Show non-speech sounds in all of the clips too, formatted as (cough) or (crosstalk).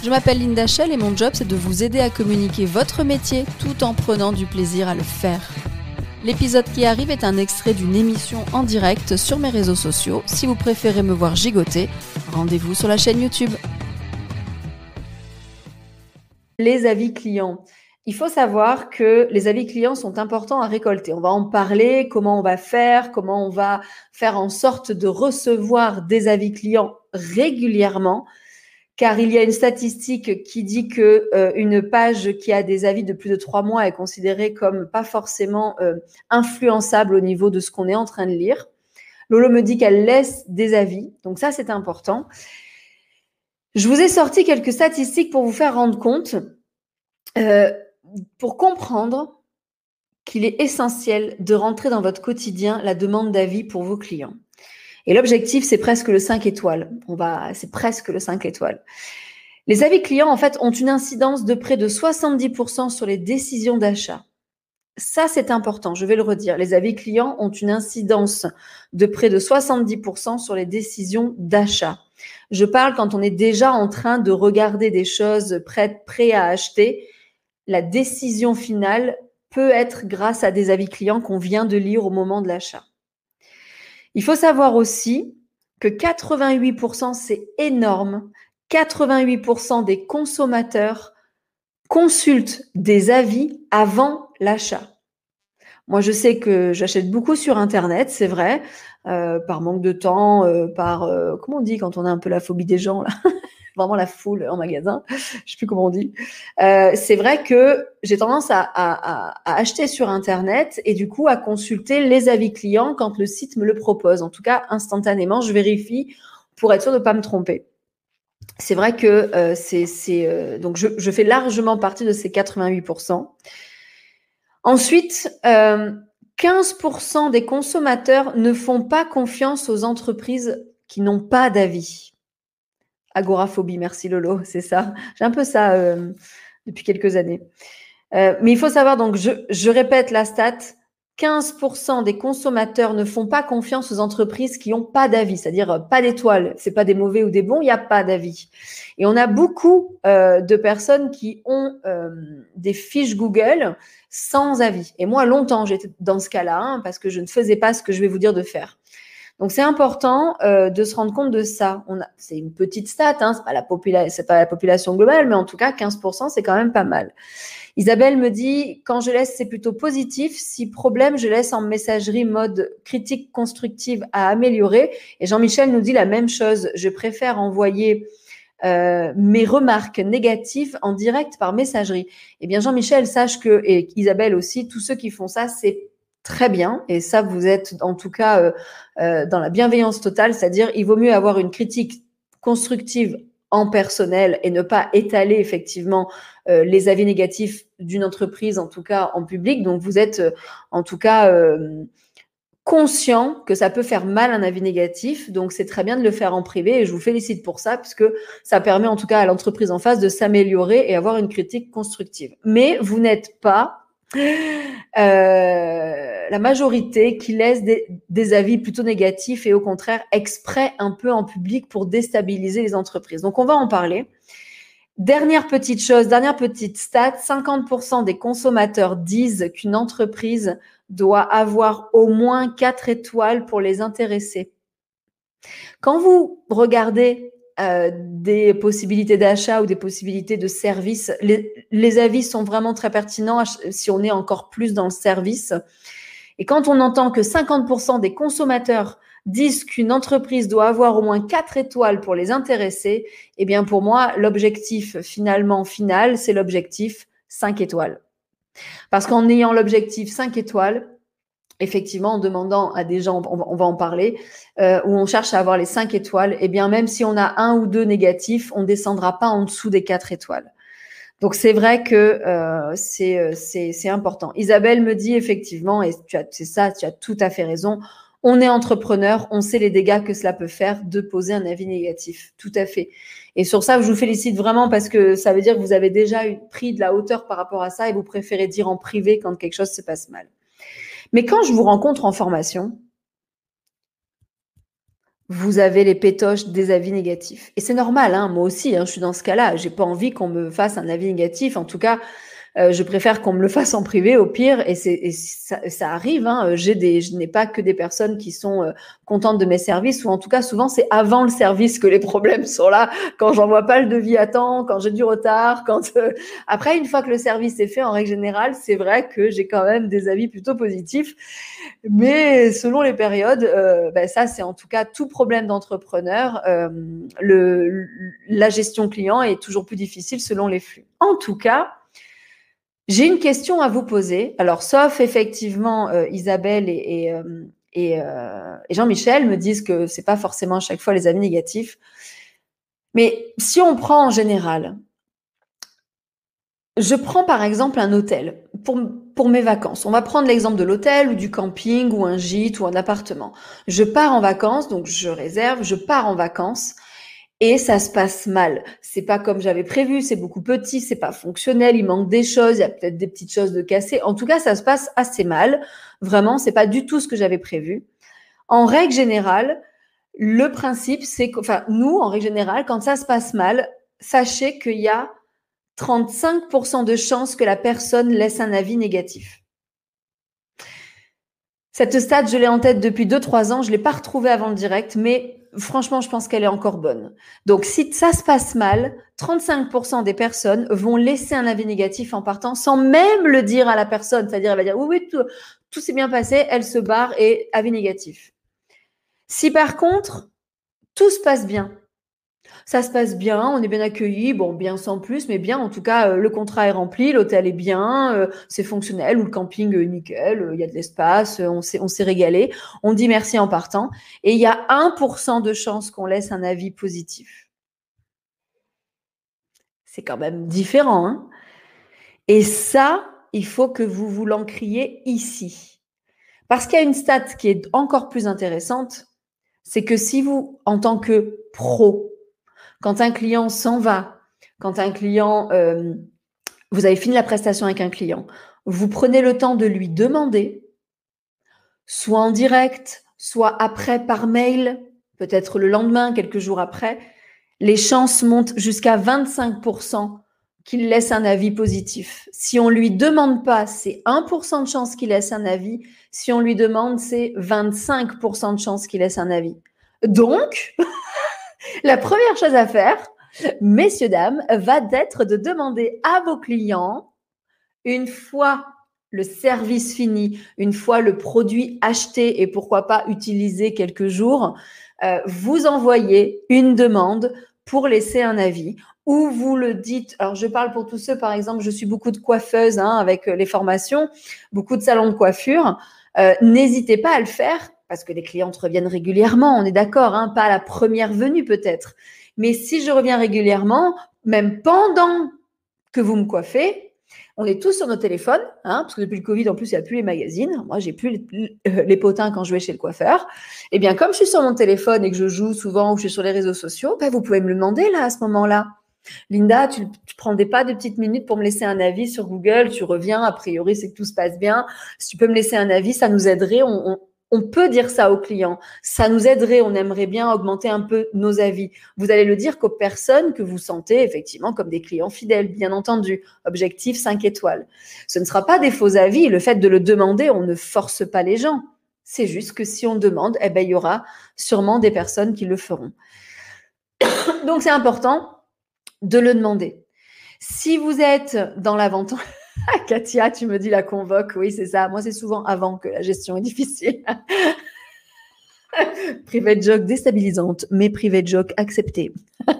Je m'appelle Linda Shell et mon job c'est de vous aider à communiquer votre métier tout en prenant du plaisir à le faire. L'épisode qui arrive est un extrait d'une émission en direct sur mes réseaux sociaux. Si vous préférez me voir gigoter, rendez-vous sur la chaîne YouTube. Les avis clients. Il faut savoir que les avis clients sont importants à récolter. On va en parler, comment on va faire, comment on va faire en sorte de recevoir des avis clients régulièrement car il y a une statistique qui dit que euh, une page qui a des avis de plus de trois mois est considérée comme pas forcément euh, influençable au niveau de ce qu'on est en train de lire. Lolo me dit qu'elle laisse des avis, donc ça c'est important. Je vous ai sorti quelques statistiques pour vous faire rendre compte, euh, pour comprendre qu'il est essentiel de rentrer dans votre quotidien la demande d'avis pour vos clients. Et l'objectif, c'est presque le 5 étoiles. On va, c'est presque le 5 étoiles. Les avis clients, en fait, ont une incidence de près de 70% sur les décisions d'achat. Ça, c'est important, je vais le redire. Les avis clients ont une incidence de près de 70% sur les décisions d'achat. Je parle quand on est déjà en train de regarder des choses prêtes, prêts à acheter. La décision finale peut être grâce à des avis clients qu'on vient de lire au moment de l'achat. Il faut savoir aussi que 88%, c'est énorme, 88% des consommateurs consultent des avis avant l'achat. Moi, je sais que j'achète beaucoup sur Internet, c'est vrai, euh, par manque de temps, euh, par, euh, comment on dit quand on a un peu la phobie des gens, là? Vraiment la foule en magasin, (laughs) je sais plus comment on dit. Euh, c'est vrai que j'ai tendance à, acheter sur Internet et du coup à consulter les avis clients quand le site me le propose. En tout cas, instantanément, je vérifie pour être sûr de ne pas me tromper. C'est vrai que euh, c'est euh, donc je, je, fais largement partie de ces 88%. Ensuite, 15% des consommateurs ne font pas confiance aux entreprises qui n'ont pas d'avis. Agoraphobie, merci Lolo, c'est ça. J'ai un peu ça euh, depuis quelques années. Euh, mais il faut savoir, donc, je, répète la stat, 15% des consommateurs ne font pas confiance aux entreprises qui n'ont pas d'avis, c'est-à-dire euh, pas d'étoiles. C'est pas des mauvais ou des bons, il n'y a pas d'avis. Et on a beaucoup de personnes qui ont des fiches Google sans avis. Et moi, longtemps, j'étais dans ce cas-là, hein, parce que je ne faisais pas ce que je vais vous dire de faire. Donc c'est important euh, de se rendre compte de ça. C'est une petite stat, hein, c'est pas la pas la population globale, mais en tout cas 15%, c'est quand même pas mal. Isabelle me dit quand je laisse, c'est plutôt positif. Si problème, je laisse en messagerie mode critique constructive à améliorer. Et Jean-Michel nous dit la même chose. Je préfère envoyer euh, mes remarques négatives en direct par messagerie. Eh bien, Jean-Michel, sache que, et Isabelle aussi, tous ceux qui font ça, c'est très bien. Et ça, vous êtes en tout cas euh, euh, dans la bienveillance totale, c'est-à-dire il vaut mieux avoir une critique constructive en personnel et ne pas étaler effectivement euh, les avis négatifs d'une entreprise, en tout cas en public. Donc vous êtes en tout cas conscient que ça peut faire mal un avis négatif. Donc c'est très bien de le faire en privé et je vous félicite pour ça puisque ça permet en tout cas à l'entreprise en face de s'améliorer et avoir une critique constructive. Mais vous n'êtes pas euh, la majorité qui laisse des, avis plutôt négatifs et au contraire exprès un peu en public pour déstabiliser les entreprises. Donc on va en parler. Dernière petite chose, dernière petite stat, 50% des consommateurs disent qu'une entreprise doit avoir au moins 4 étoiles pour les intéresser. Quand vous regardez euh, des possibilités d'achat ou des possibilités de service. Les, avis sont vraiment très pertinents si on est encore plus dans le service. Et quand on entend que 50% des consommateurs disent qu'une entreprise doit avoir au moins 4 étoiles pour les intéresser, eh bien pour moi, l'objectif finalement final, c'est l'objectif 5 étoiles. Parce qu'en ayant l'objectif 5 étoiles, effectivement, en demandant à des gens, on va, en parler, euh, où on cherche à avoir les cinq étoiles, et eh bien même si on a un ou deux négatifs, on descendra pas en dessous des quatre étoiles. Donc c'est vrai que euh, c'est important. Isabelle me dit effectivement, et c'est ça, tu as tout à fait raison, on est entrepreneur, on sait les dégâts que cela peut faire de poser un avis négatif. Tout à fait. Et sur ça, je vous félicite vraiment parce que ça veut dire que vous avez déjà pris de la hauteur par rapport à ça et vous préférez dire en privé quand quelque chose se passe mal. Mais quand je vous rencontre en formation, vous avez les pétoches des avis négatifs. Et c'est normal, hein, moi aussi, hein, je suis dans ce cas-là. J'ai pas envie qu'on me fasse un avis négatif. En tout cas, euh, je préfère qu'on me le fasse en privé au pire, et, c'est, ça, ça, arrive. Hein, j'ai des, je n'ai pas que des personnes qui sont euh, contentes de mes services, ou en tout cas souvent c'est avant le service que les (laughs) problèmes sont là. Quand j'envoie pas le devis à temps, quand j'ai du retard, quand euh, après une fois que le service est fait, en règle générale, c'est vrai que j'ai quand même des avis plutôt positifs. Mais selon les périodes, ben ça c'est en tout cas tout problème d'entrepreneur. le, la gestion client est toujours plus difficile selon les flux. En tout cas, j'ai une question à vous poser. Alors, sauf effectivement euh, Isabelle et, euh, euh, et, Jean-Michel me disent que c'est pas forcément à chaque fois les avis négatifs. Mais si on prend en général, je prends par exemple un hôtel pour mes vacances. On va prendre l'exemple de l'hôtel ou du camping ou un gîte ou un appartement. Je pars en vacances, donc je réserve, je pars en vacances et ça se passe mal. C'est pas comme j'avais prévu, c'est beaucoup petit, c'est pas fonctionnel, il manque des choses, il y a peut-être des petites choses de cassées. En tout cas, ça se passe assez mal. Vraiment, c'est pas du tout ce que j'avais prévu. En règle générale, le principe, c'est que, enfin, nous, en règle générale, quand ça se passe mal, sachez qu'il y a 35% de chances que la personne laisse un avis négatif. Cette stade, je l'ai en tête depuis 2-3 ans, je ne l'ai pas retrouvée avant le direct, mais franchement, je pense qu'elle est encore bonne. Donc, si ça se passe mal, 35% des personnes vont laisser un avis négatif en partant sans même le dire à la personne. C'est-à-dire, elle va dire oui, oui, tout, s'est bien passé, elle se barre et avis négatif. Si par contre, tout se passe bien, ça se passe bien, on est bien accueilli, bon, bien sans plus, mais bien. En tout cas, euh, le contrat est rempli, l'hôtel est bien, euh, c'est fonctionnel, ou le camping, euh, nickel, il y a de l'espace, on s'est, régalé. On dit merci en partant. Et il y a 1% de chance qu'on laisse un avis positif. C'est quand même différent. Hein Et ça, il faut que vous vous l'encriez ici. Parce qu'il y a une stat qui est encore plus intéressante, c'est que si vous, en tant que pro, quand un client s'en va, quand un client, euh, vous avez fini la prestation avec un client, vous prenez le temps de lui demander, soit en direct, soit après par mail, peut-être le lendemain, quelques jours après, les chances montent jusqu'à 25% qu'il laisse un avis positif. Si on lui demande pas, c'est 1% de chance qu'il laisse un avis. Si on lui demande, c'est 25% de chance qu'il laisse un avis. Donc, (laughs) La première chose à faire, messieurs, dames, va être de demander à vos clients, une fois le service fini, une fois le produit acheté et pourquoi pas utilisé quelques jours, euh, vous envoyez une demande pour laisser un avis ou vous le dites. Alors, je parle pour tous ceux, par exemple, je suis beaucoup de coiffeuses hein, avec les formations, beaucoup de salons de coiffure. Euh, n'hésitez pas à le faire parce que les clientes reviennent régulièrement, on est d'accord, hein, pas à la première venue peut-être. Mais si je reviens régulièrement, même pendant que vous me coiffez, on est tous sur nos téléphones, hein, parce que depuis le Covid, en plus, il n'y a plus les magazines. Moi, j'ai plus les, potins quand je vais chez le coiffeur. Eh bien, comme je suis sur mon téléphone et que je joue souvent ou je suis sur les réseaux sociaux, ben, vous pouvez me le demander là, à ce moment-là. Linda, tu ne prendrais pas de petites minutes pour me laisser un avis sur Google, tu reviens, a priori, c'est que tout se passe bien. Si tu peux me laisser un avis, ça nous aiderait. Peut dire ça aux clients. Ça nous aiderait, on aimerait bien augmenter un peu nos avis. Vous allez le dire qu'aux personnes que vous sentez effectivement comme des clients fidèles, bien entendu. Objectif 5 étoiles. Ce ne sera pas des faux avis. Le fait de le demander, on ne force pas les gens. C'est juste que si on demande, eh ben, il y aura sûrement des personnes qui le feront. (coughs) Donc, c'est important de le demander. Si vous êtes dans la vente (laughs) Katia, tu me dis la convoque. Oui, c'est ça. Moi, c'est souvent avant que la gestion est difficile. (laughs) private joke déstabilisante, mais private joke acceptée. (laughs)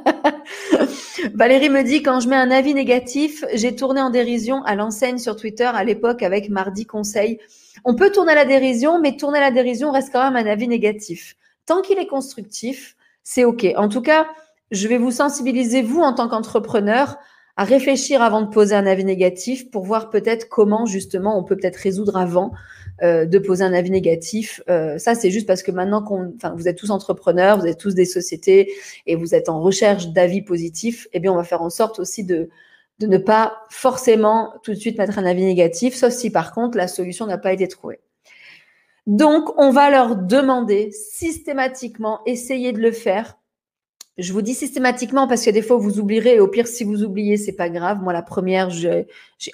Valérie me dit quand je mets un avis négatif, j'ai tourné en dérision à l'enseigne sur Twitter à l'époque avec Mardi Conseil. On peut tourner à la dérision, mais tourner à la dérision reste quand même un avis négatif. Tant qu'il est constructif, c'est OK. En tout cas, je vais vous sensibiliser, vous, en tant qu'entrepreneur, à réfléchir avant de poser un avis négatif pour voir peut-être comment justement on peut peut-être résoudre avant euh, de poser un avis négatif. Euh, ça, c'est juste parce que maintenant qu'on, enfin, vous êtes tous entrepreneurs, vous êtes tous des sociétés et vous êtes en recherche d'avis positifs, eh bien, on va faire en sorte aussi de de ne pas forcément tout de suite mettre un avis négatif, sauf si par contre la solution n'a pas été trouvée. Donc, on va leur demander systématiquement, essayer de le faire je vous dis systématiquement parce que des fois vous oublierez et au pire si vous oubliez c'est pas grave. Moi la première j'ai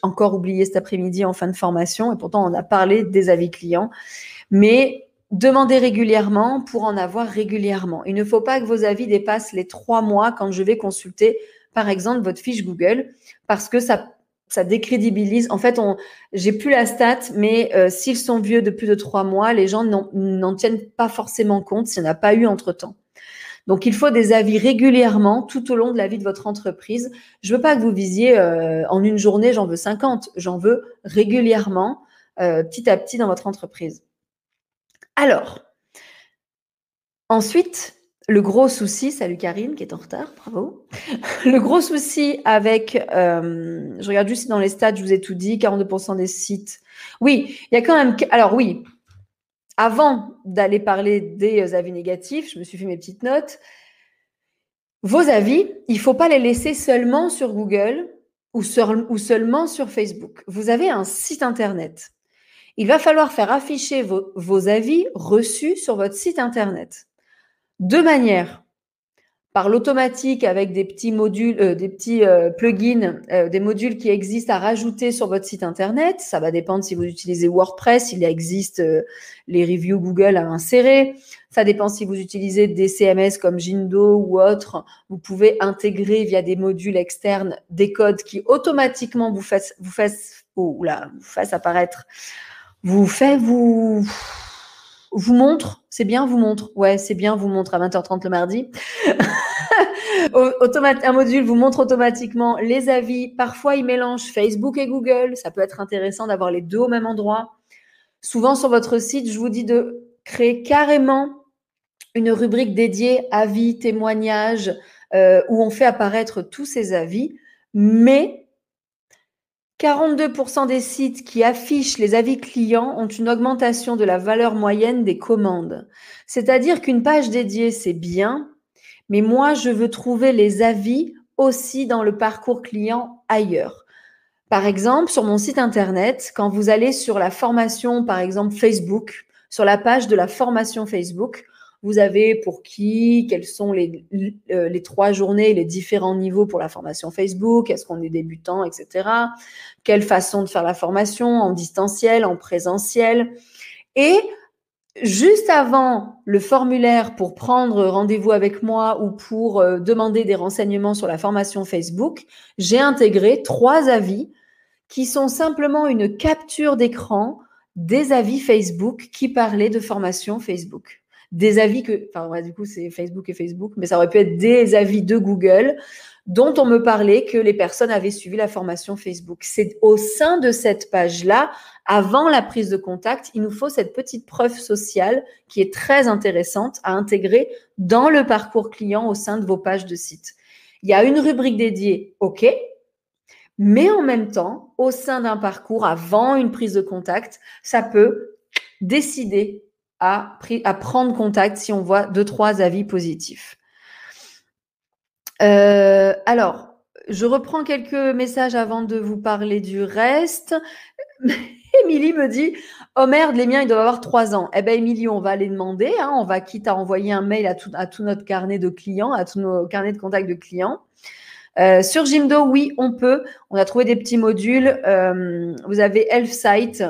encore oublié cet après-midi en fin de formation et pourtant on a parlé des avis clients. Mais demandez régulièrement pour en avoir régulièrement. Il ne faut pas que vos avis dépassent les trois mois quand je vais consulter par exemple votre fiche Google parce que ça ça décrédibilise. En fait, on, j'ai plus la stat, mais euh, s'ils sont vieux de plus de trois mois, les gens n'en tiennent pas forcément compte s'il n'y en a pas eu entre temps. Donc, il faut des avis régulièrement tout au long de la vie de votre entreprise. Je veux pas que vous visiez euh, en une journée, j'en veux 50. J'en veux régulièrement, euh, petit à petit dans votre entreprise. Alors, ensuite, le gros souci, salut Karine qui est en retard, bravo. (laughs) Le gros souci avec, euh, je regarde juste dans les stats, je vous ai tout dit, 42% des sites. Oui, il y a quand même, alors oui, avant d'aller parler des avis négatifs, je me suis fait mes petites notes. Vos avis, il ne faut pas les laisser seulement sur Google ou, ou, seulement sur Facebook. Vous avez un site Internet. Il va falloir faire afficher vos, vos avis reçus sur votre site Internet. Deux manières par l'automatique avec des petits modules, euh, des petits euh, plugins, euh, des modules qui existent à rajouter sur votre site internet. Ça va dépendre si vous utilisez WordPress, il existe les reviews Google à insérer. Ça dépend si vous utilisez des CMS comme Jindo ou autre. Vous pouvez intégrer via des modules externes des codes qui automatiquement vous fassent, vous fassent, oh, vous fassent apparaître, vous fait vous vous montre, c'est bien, vous montre. Ouais, c'est bien, vous montre à 20h30 le mardi. (laughs) un module vous montre automatiquement les avis. Parfois, il mélange Facebook et Google. Ça peut être intéressant d'avoir les deux au même endroit. Souvent, sur votre site, je vous dis de créer carrément une rubrique dédiée avis, témoignages, euh, où on fait apparaître tous ces avis. Mais 42% des sites qui affichent les avis clients ont une augmentation de la valeur moyenne des commandes. C'est-à-dire qu'une page dédiée, c'est bien, mais moi, je veux trouver les avis aussi dans le parcours client ailleurs. Par exemple, sur mon site Internet, quand vous allez sur la formation, par exemple Facebook, sur la page de la formation Facebook, vous avez pour qui, quelles sont les, euh, les trois journées, les différents niveaux pour la formation Facebook, est-ce qu'on est débutant, etc. Quelle façon de faire la formation en distanciel, en présentiel. Et juste avant le formulaire pour prendre rendez-vous avec moi ou pour euh, demander des renseignements sur la formation Facebook, j'ai intégré trois avis qui sont simplement une capture d'écran des avis Facebook qui parlaient de formation Facebook des avis que, enfin, du coup, c'est Facebook et Facebook, mais ça aurait pu être des avis de Google dont on me parlait que les personnes avaient suivi la formation Facebook. C'est au sein de cette page-là, avant la prise de contact, il nous faut cette petite preuve sociale qui est très intéressante à intégrer dans le parcours client au sein de vos pages de site. Il y a une rubrique dédiée, OK, mais en même temps, au sein d'un parcours, avant une prise de contact, ça peut décider à, prendre contact si on voit deux, trois avis positifs. Euh, alors, je reprends quelques messages avant de vous parler du reste. (laughs) Émilie me dit Oh merde, les miens, ils doivent avoir trois ans. Eh bien, Émilie, on va les demander. Hein. on va quitte à envoyer un mail à tout, notre carnet de clients, à tous nos carnets de contact de clients. Euh, sur Jimdo, oui, on peut. On a trouvé des petits modules. Euh, vous avez ElfSite,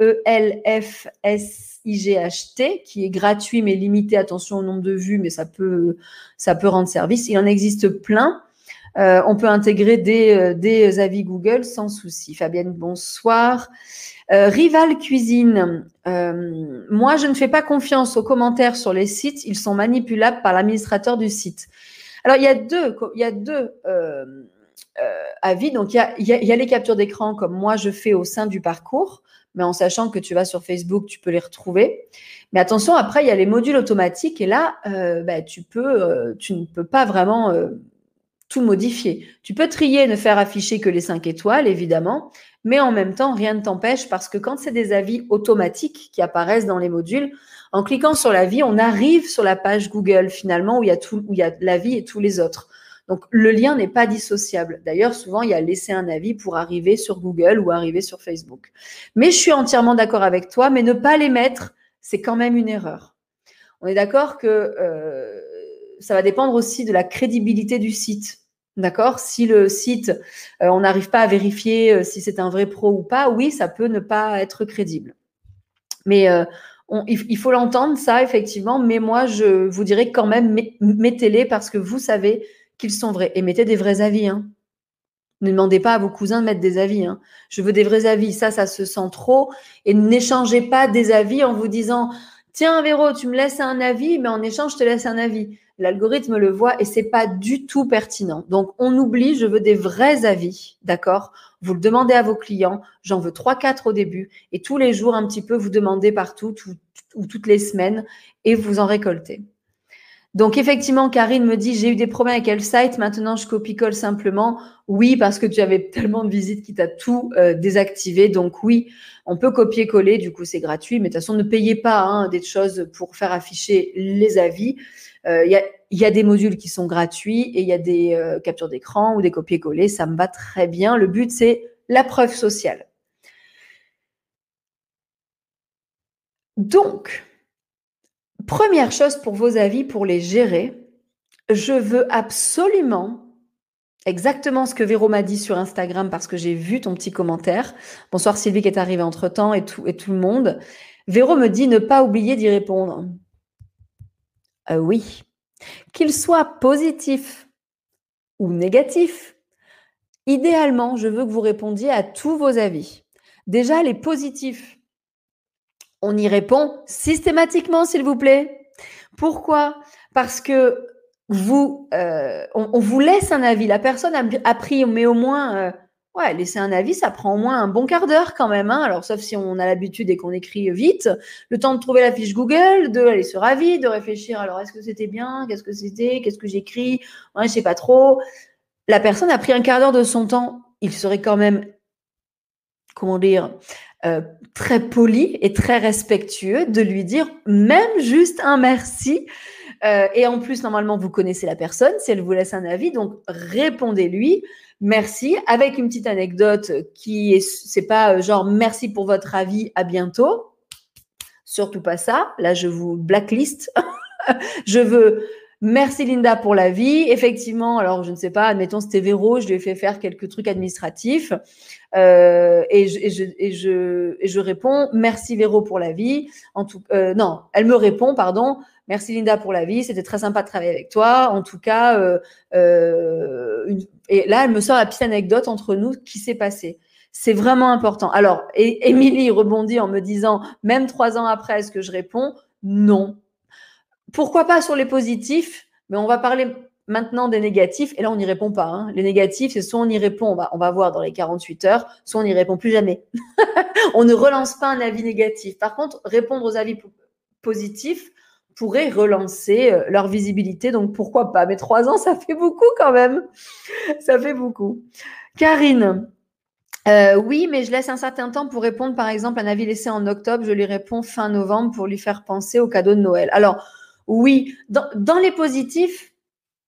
E-L-F-S IGHT, qui est gratuit mais limité, attention au nombre de vues, mais ça peut, ça peut rendre service. Il en existe plein. Euh, on peut intégrer des, euh, des, avis Google sans souci. Fabienne, bonsoir. Euh, Rival Cuisine, moi je ne fais pas confiance aux commentaires sur les sites, ils sont manipulables par l'administrateur du site. Alors il y a deux, il y a deux avis. Donc y a, il y a les captures d'écran comme moi je fais au sein du parcours mais en sachant que tu vas sur Facebook, tu peux les retrouver. Mais attention, après, il y a les modules automatiques et là, euh, bah, tu, peux, euh, tu ne peux pas vraiment euh, tout modifier. Tu peux trier, ne faire afficher que les 5 étoiles, évidemment, mais en même temps, rien ne t'empêche parce que quand c'est des avis automatiques qui apparaissent dans les modules, en cliquant sur l'avis, on arrive sur la page Google finalement où y a tout, où il y a l'avis et tous les autres. Donc le lien n'est pas dissociable. D'ailleurs, souvent il y a laisser un avis pour arriver sur Google ou arriver sur Facebook. Mais je suis entièrement d'accord avec toi, mais ne pas les mettre, c'est quand même une erreur. On est d'accord que euh, ça va dépendre aussi de la crédibilité du site. D'accord? Si le site, euh, on n'arrive pas à vérifier euh, si c'est un vrai pro ou pas, oui, ça peut ne pas être crédible. Mais il, faut l'entendre, ça, effectivement. Mais moi, je vous dirais quand même, mettez-les parce que vous savez qu'ils sont vrais. Et mettez des vrais avis. Hein. Ne demandez pas à vos cousins de mettre des avis. Hein. Je veux des vrais avis. Ça, ça se sent trop. Et n'échangez pas des avis en vous disant Tiens, Véro, tu me laisses un avis, mais en échange, je te laisse un avis l'algorithme le voit et c'est pas du tout pertinent. Donc, on oublie, je veux des vrais avis, d'accord? Vous le demandez à vos clients, j'en veux trois, quatre au début et tous les jours, un petit peu, vous demandez partout ou toutes les semaines et vous en récoltez. Donc effectivement, Karine me dit, j'ai eu des problèmes avec quel site, maintenant je copie-colle simplement. Oui, parce que tu avais (laughs) tellement de visites qui t'a tout euh, désactivé. Donc oui, on peut copier-coller, du coup c'est gratuit, mais de toute façon, ne payez pas hein, des choses pour faire afficher les avis. Euh, il y, a, des modules qui sont gratuits et il y a des euh, captures d'écran ou des copier-coller. Ça me va très bien. Le but, c'est la preuve sociale. Donc, première chose pour vos avis, pour les gérer, je veux absolument exactement ce que Véro m'a dit sur Instagram parce que j'ai vu ton petit commentaire. Bonsoir Sylvie qui est arrivée entre-temps et tout, et tout le monde. Véro me dit ne pas oublier d'y répondre. Euh, oui. Qu'il soit positif ou négatif, idéalement, je veux que vous répondiez à tous vos avis. Déjà, les positifs, on y répond systématiquement, s'il vous plaît. Pourquoi? Parce que vous, euh, on, vous laisse un avis. La personne a, pris, mais au moins euh, Ouais, laisser un avis, ça prend au moins un bon quart d'heure quand même. Hein. Alors, sauf si on a l'habitude et qu'on écrit vite, le temps de trouver la fiche Google, de aller sur avis, de réfléchir. Alors, est-ce que c'était bien? Qu'est-ce que c'était? Qu'est-ce que j'écris? Ouais, je sais pas trop. La personne a pris un quart d'heure de son temps. Il serait quand même, comment dire, euh, très poli et très respectueux de lui dire même juste un merci. Euh, et en plus, normalement, vous connaissez la personne. Si elle vous laisse un avis, donc répondez-lui merci, avec une petite anecdote qui est, c'est pas euh, genre merci pour votre avis, à bientôt. Surtout pas ça. Là, je vous blacklist. (laughs) je veux merci Linda pour la vie. Effectivement, alors je ne sais pas, admettons c'était Véro, je lui ai fait faire quelques trucs administratifs euh, et, je, réponds merci Véro pour la vie. En tout, euh, non, elle me répond, pardon. Merci Linda pour la vie, c'était très sympa de travailler avec toi. En tout cas, euh, euh, et là, elle me sort la petite anecdote entre nous qui s'est passé. C'est vraiment important. Alors, Émilie rebondit en me disant, même trois ans après, est-ce que je réponds? Non. Pourquoi pas sur les positifs Mais on va parler maintenant des négatifs. Et là, on n'y répond pas. Hein. Les négatifs, c'est soit on y répond, on va, voir dans les 48 heures, soit on n'y répond plus jamais. (laughs) on ne relance pas un avis négatif. Par contre, répondre aux avis positifs, pourraient relancer euh, leur visibilité. Donc pourquoi pas? Mais trois ans, ça fait beaucoup quand même. Ça fait beaucoup. Karine. Euh, oui, mais je laisse un certain temps pour répondre, par exemple, un avis laissé en octobre, je lui réponds fin novembre pour lui faire penser au cadeau de Noël. Alors, oui, dans, les positifs,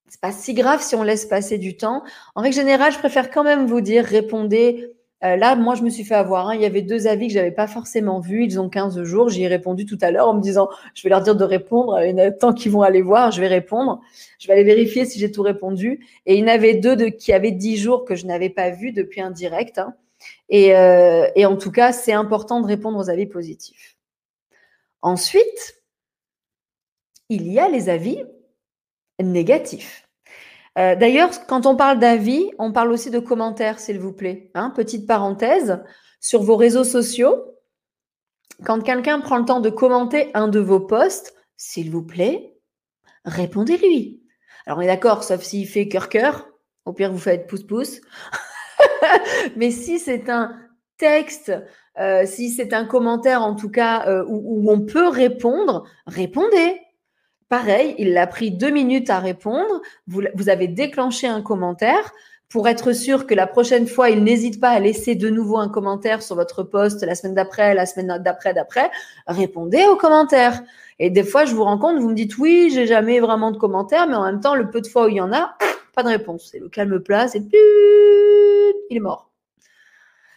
c'est pas si grave si on laisse passer du temps. En règle générale, je préfère quand même vous dire, répondez euh, là, moi, je me suis fait avoir. Hein. Il y avait deux avis que j'avais pas forcément vus. Ils ont 15 jours. J'y ai répondu tout à l'heure en me disant, je vais leur dire de répondre. Il y en a tant qu'ils vont aller voir, je vais répondre. Je vais aller vérifier si j'ai tout répondu. Et il y en avait deux de, qui avaient 10 jours que je n'avais pas vus depuis un direct. Hein. Euh, et en tout cas, c'est important de répondre aux avis positifs. Ensuite, il y a les avis négatifs. Euh, d'ailleurs, quand on parle d'avis, on parle aussi de commentaires, s'il vous plaît. Hein. petite parenthèse, sur vos réseaux sociaux, quand quelqu'un prend le temps de commenter un de vos posts, s'il vous plaît, répondez-lui. Alors on est d'accord, sauf s'il fait cœur-cœur, au pire vous faites pouce-pouce. (laughs) Mais si c'est un texte, euh, si c'est un commentaire en tout cas euh, où, on peut répondre, répondez pareil, il a pris deux minutes à répondre. Vous, avez déclenché un commentaire pour être sûr que la prochaine fois, il n'hésite pas à laisser de nouveau un commentaire sur votre poste la semaine d'après, la semaine d'après, d'après. Répondez aux commentaires. Et des fois, je vous rends compte, vous me dites oui, j'ai jamais vraiment de commentaires, mais en même temps, le peu de fois où il y en a, pas de réponse. C'est le calme plat, c'est il est mort.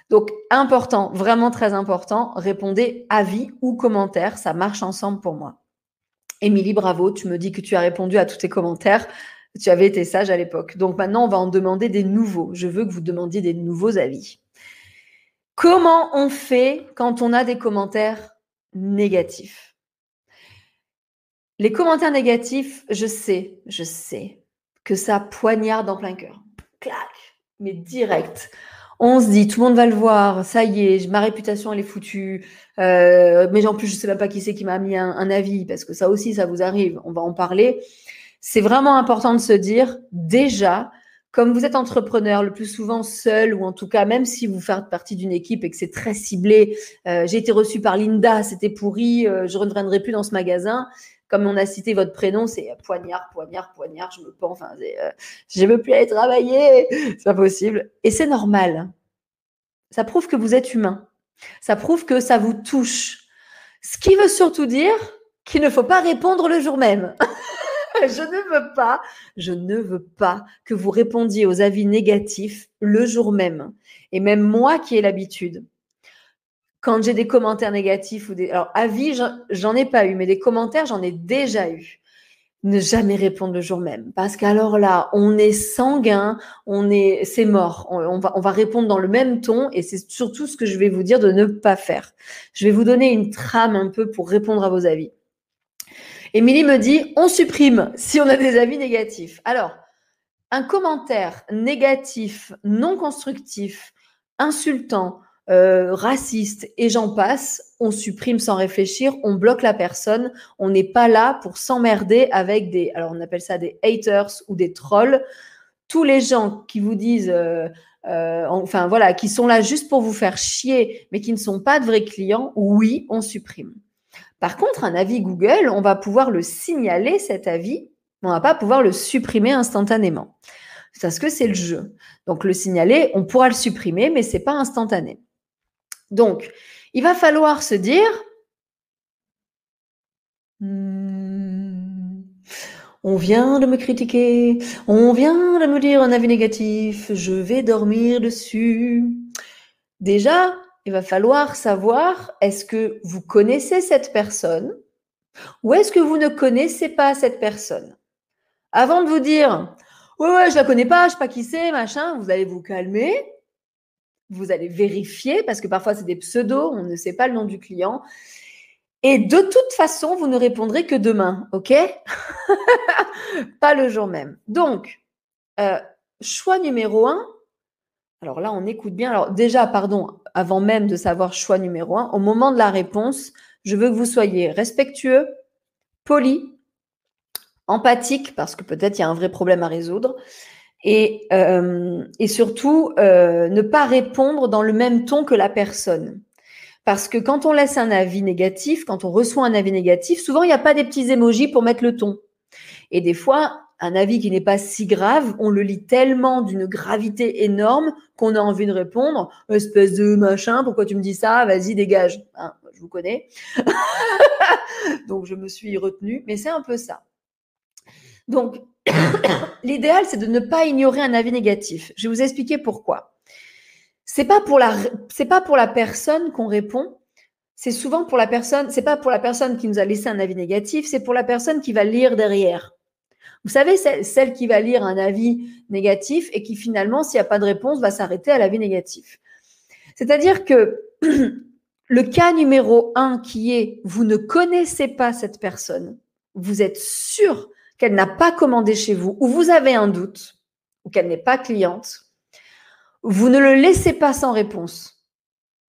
Donc, important, vraiment très important, répondez avis ou commentaires. Ça marche ensemble pour moi. Émilie, bravo, tu me dis que tu as répondu à tous tes commentaires. Tu avais été sage à l'époque. Donc maintenant, on va en demander des nouveaux. Je veux que vous demandiez des nouveaux avis. Comment on fait quand on a des commentaires négatifs? Les commentaires négatifs, je sais, je sais que ça poignarde en plein cœur. Clac, mais direct. On se dit, tout le monde va le voir, ça y est, ma réputation elle est foutue. Euh, mais en plus, je sais même pas qui c'est qui m'a mis un avis, parce que ça aussi, ça vous arrive. On va en parler c'est vraiment important de se dire déjà, comme vous êtes entrepreneur, le plus souvent seul, ou en tout cas, même si vous faites partie d'une équipe et que c'est très ciblé, euh, j'ai été reçu par Linda, c'était pourri, euh, je ne reviendrai plus dans ce magasin. Comme on a cité votre prénom, c'est poignard, poignard, poignard, je me pends, enfin, euh, je veux plus aller travailler, c'est pas possible. Et c'est normal. Ça prouve que vous êtes humain. Ça prouve que ça vous touche. Ce qui veut surtout dire qu'il ne faut pas répondre le jour même. (laughs) je ne veux pas, je ne veux pas que vous répondiez aux avis négatifs le jour même. Et même moi qui ai l'habitude, quand j'ai des commentaires négatifs ou des. Alors, avis, j'en ai pas eu, mais des commentaires, j'en ai déjà eu. Ne jamais répondre le jour même. Parce qu'alors là, on est sanguin, on est, c'est mort. On, va, on va répondre dans le même ton et c'est surtout ce que je vais vous dire de ne pas faire. Je vais vous donner une trame un peu pour répondre à vos avis. Émilie me dit, on supprime si on a des avis négatifs. Alors, un commentaire négatif, non constructif, insultant, euh, raciste et j'en passe, on supprime sans réfléchir, on bloque la personne, on n'est pas là pour s'emmerder avec des, alors on appelle ça des haters ou des trolls. Tous les gens qui vous disent, euh, euh, enfin voilà, qui sont là juste pour vous faire chier, mais qui ne sont pas de vrais clients, oui, on supprime. Par contre, un avis Google, on va pouvoir le signaler, cet avis, on ne va pas pouvoir le supprimer instantanément. Parce que c'est le jeu. Donc, le signaler, on pourra le supprimer, mais ce n'est pas instantané. Donc, il va falloir se dire, hmm, on vient de me critiquer, on vient de me dire un avis négatif, je vais dormir dessus. Déjà, il va falloir savoir est-ce que vous connaissez cette personne ou est-ce que vous ne connaissez pas cette personne? Avant de vous dire ouais ouais je la connais pas, je sais pas qui c'est, machin, vous allez vous calmer, vous allez vérifier parce que parfois c'est des pseudos, on ne sait pas le nom du client. Et de toute façon, vous ne répondrez que demain, ok? (laughs) Pas le jour même. Donc, euh, choix numéro un, alors là, on écoute bien. Alors déjà, pardon, avant même de savoir choix numéro un, au moment de la réponse, je veux que vous soyez respectueux, poli, empathique, parce que peut-être il y a un vrai problème à résoudre, et, euh, et surtout euh, ne pas répondre dans le même ton que la personne. Parce que quand on laisse un avis négatif, quand on reçoit un avis négatif, souvent il n'y a pas des petits émojis pour mettre le ton. Et des fois, un avis qui n'est pas si grave, on le lit tellement d'une gravité énorme qu'on a envie de répondre, espèce de machin, pourquoi tu me dis ça? Vas-y, dégage. Hein, je vous connais. (laughs) Donc, je me suis retenue, mais c'est un peu ça. Donc, (coughs) l'idéal, c'est de ne pas ignorer un avis négatif. Je vais vous expliquer pourquoi. C'est pas pour la, c'est pas pour la personne qu'on répond. C'est souvent pour la personne, c'est pas pour la personne qui nous a laissé un avis négatif, c'est pour la personne qui va lire derrière. Vous savez, celle qui va lire un avis négatif et qui finalement, s'il n'y a pas de réponse, va s'arrêter à l'avis négatif. C'est-à-dire que (coughs) le cas numéro un qui est vous ne connaissez pas cette personne, vous êtes sûr qu'elle n'a pas commandé chez vous ou vous avez un doute ou qu'elle n'est pas cliente, vous ne le laissez pas sans réponse.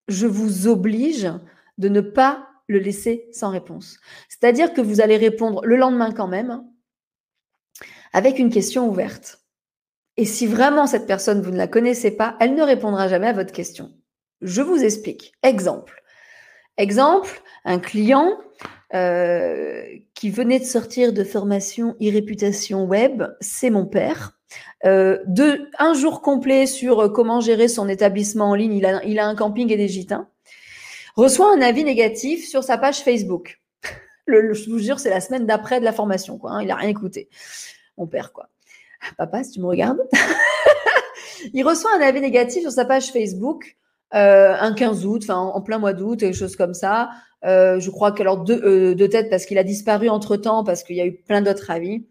Je vous oblige de ne pas le laisser sans réponse. C'est-à-dire que vous allez répondre le lendemain quand même, avec une question ouverte. Et si vraiment cette personne, vous ne la connaissez pas, elle ne répondra jamais à votre question. Je vous explique. Exemple. Exemple, un client euh, qui venait de sortir de formation e-réputation web, c'est mon père. Euh, un jour complet sur euh, comment gérer son établissement en ligne, il a, il a un camping et des gitans, reçoit un avis négatif sur sa page Facebook. (laughs) Le, je vous jure, c'est la semaine d'après de la formation, quoi. Hein, il a rien écouté. Mon père, quoi. Papa, si tu me regardes. (laughs) il reçoit un avis négatif sur sa page Facebook euh, un 15 août, enfin en, plein mois d'août, quelque chose comme ça. Euh, je crois qu'alors de, euh, de tête parce qu'il a disparu entre temps, parce qu'il y a eu plein d'autres avis.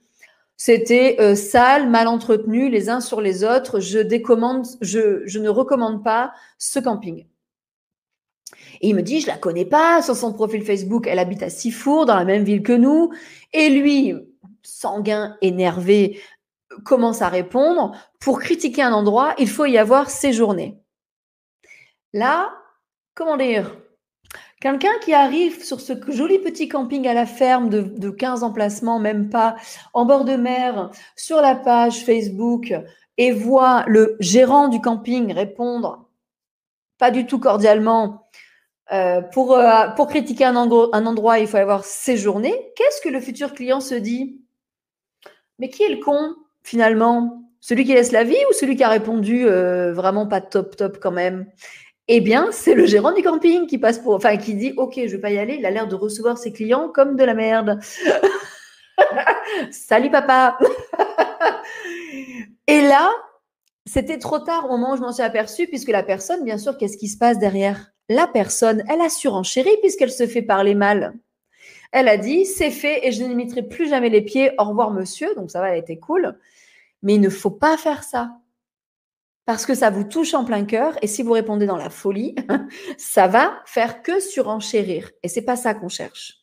C'était euh, sale, mal entretenu, les uns sur les autres. Je décommande, je, je ne recommande pas ce camping. Et il me dit, je la connais pas, sur son profil Facebook, elle habite à Sifour, dans la même ville que nous. Et lui, sanguin, énervé, commence à répondre, pour critiquer un endroit, il faut y avoir séjourné. Là, comment dire? Quelqu'un qui arrive sur ce joli petit camping à la ferme de, de 15 emplacements, même pas, en bord de mer, sur la page Facebook, et voit le gérant du camping répondre pas du tout cordialement euh, pour, euh, pour critiquer un, un endroit, il faut avoir séjourné. Qu'est-ce que le futur client se dit? Mais qui est le con finalement? Celui qui laisse la vie ou celui qui a répondu euh, vraiment pas top top quand même? Eh bien, c'est le gérant du camping qui passe pour, enfin, qui dit, OK, je vais pas y aller. Il a l'air de recevoir ses clients comme de la merde. (laughs) Salut papa. (laughs) Et là, c'était trop tard au moment où je m'en suis aperçue, puisque la personne, bien sûr, qu'est-ce qui se passe derrière? La personne, elle a surenchéri puisqu'elle se fait parler mal. Elle a dit, c'est fait et je ne mettrai plus jamais les pieds. Au revoir, monsieur. Donc ça va, elle cool. Mais il ne faut pas faire ça parce que ça vous touche en plein cœur et si vous répondez dans la folie, (laughs) ça va faire que surenchérir et c'est pas ça qu'on cherche.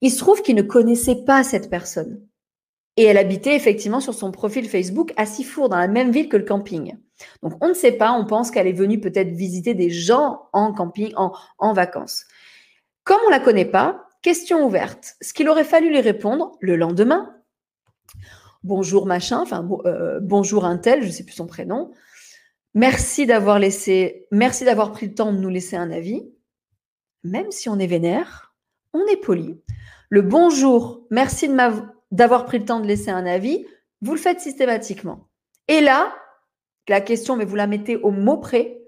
Il se trouve qu'il ne connaissait pas cette personne et elle habitait effectivement sur son profil Facebook à Sifour dans la même ville que le camping. Donc on ne sait pas, on pense qu'elle est venue peut-être visiter des gens en camping, en, en vacances. Comme on la connaît pas, question ouverte. Ce qu'il aurait fallu lui répondre le lendemain, bonjour machin, enfin euh, bonjour un tel, je ne sais plus son prénom. Merci d'avoir laissé, merci d'avoir pris le temps de nous laisser un avis. Même si on est vénère, on est poli. Le bonjour, merci d'avoir pris le temps de laisser un avis, vous le faites systématiquement. Et là, la question, mais vous la mettez au mot près.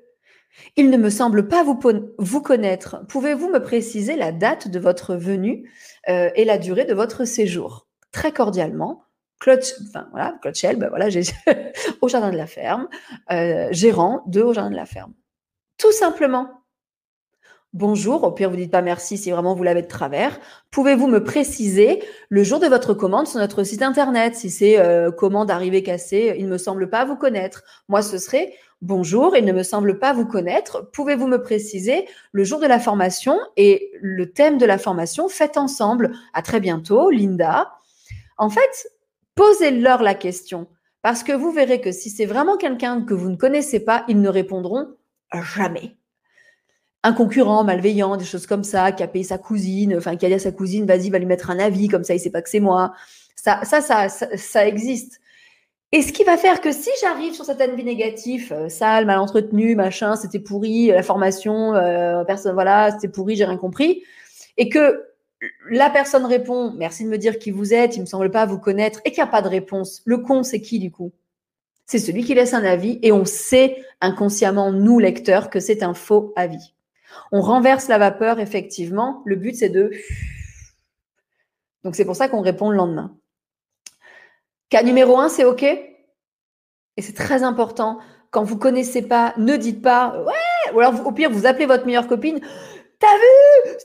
Il ne me semble pas vous, connaître. Pouvez-vous me préciser la date de votre venue euh, et la durée de votre séjour? Très cordialement, Claude, enfin voilà, Claude Shell, ben voilà, (laughs) au jardin de la ferme, euh, gérant de au jardin de la ferme. Tout simplement. Bonjour, au pire vous dites pas merci si vraiment vous l'avez de travers. Pouvez-vous me préciser le jour de votre commande sur notre site internet? Si c'est euh, commande arrivée cassée, il ne me semble pas vous connaître. Moi, ce serait bonjour, il ne me semble pas vous connaître. Pouvez-vous me préciser le jour de la formation et le thème de la formation Faites ensemble? À très bientôt, Linda. En fait, posez-leur la question. Parce que vous verrez que si c'est vraiment quelqu'un que vous ne connaissez pas, ils ne répondront jamais. Un concurrent malveillant, des choses comme ça, qui a payé sa cousine, enfin qui a dit à sa cousine, vas-y, va lui mettre un avis, comme ça il sait pas que c'est moi. Ça, ça, ça, ça, existe. Et ce qui va faire que si j'arrive sur cet avis négatif, euh, sale, mal entretenu, machin, c'était pourri, la formation, euh, personne, voilà, c'était pourri, j'ai rien compris, et que la personne répond merci de me dire qui vous êtes, il me semble pas vous connaître, et qu'il n'y a pas de réponse. Le con, c'est qui du coup? C'est celui qui laisse un avis et on sait inconsciemment, nous lecteurs, que c'est un faux avis. On renverse la vapeur, effectivement. Le but, c'est de... (sniffs) Donc c'est pour ça qu'on répond le lendemain. Cas numéro un, c'est OK? Et c'est très important. Quand vous connaissez pas, ne dites pas ouais, ou alors au pire, vous appelez votre meilleure copine. T'as vu?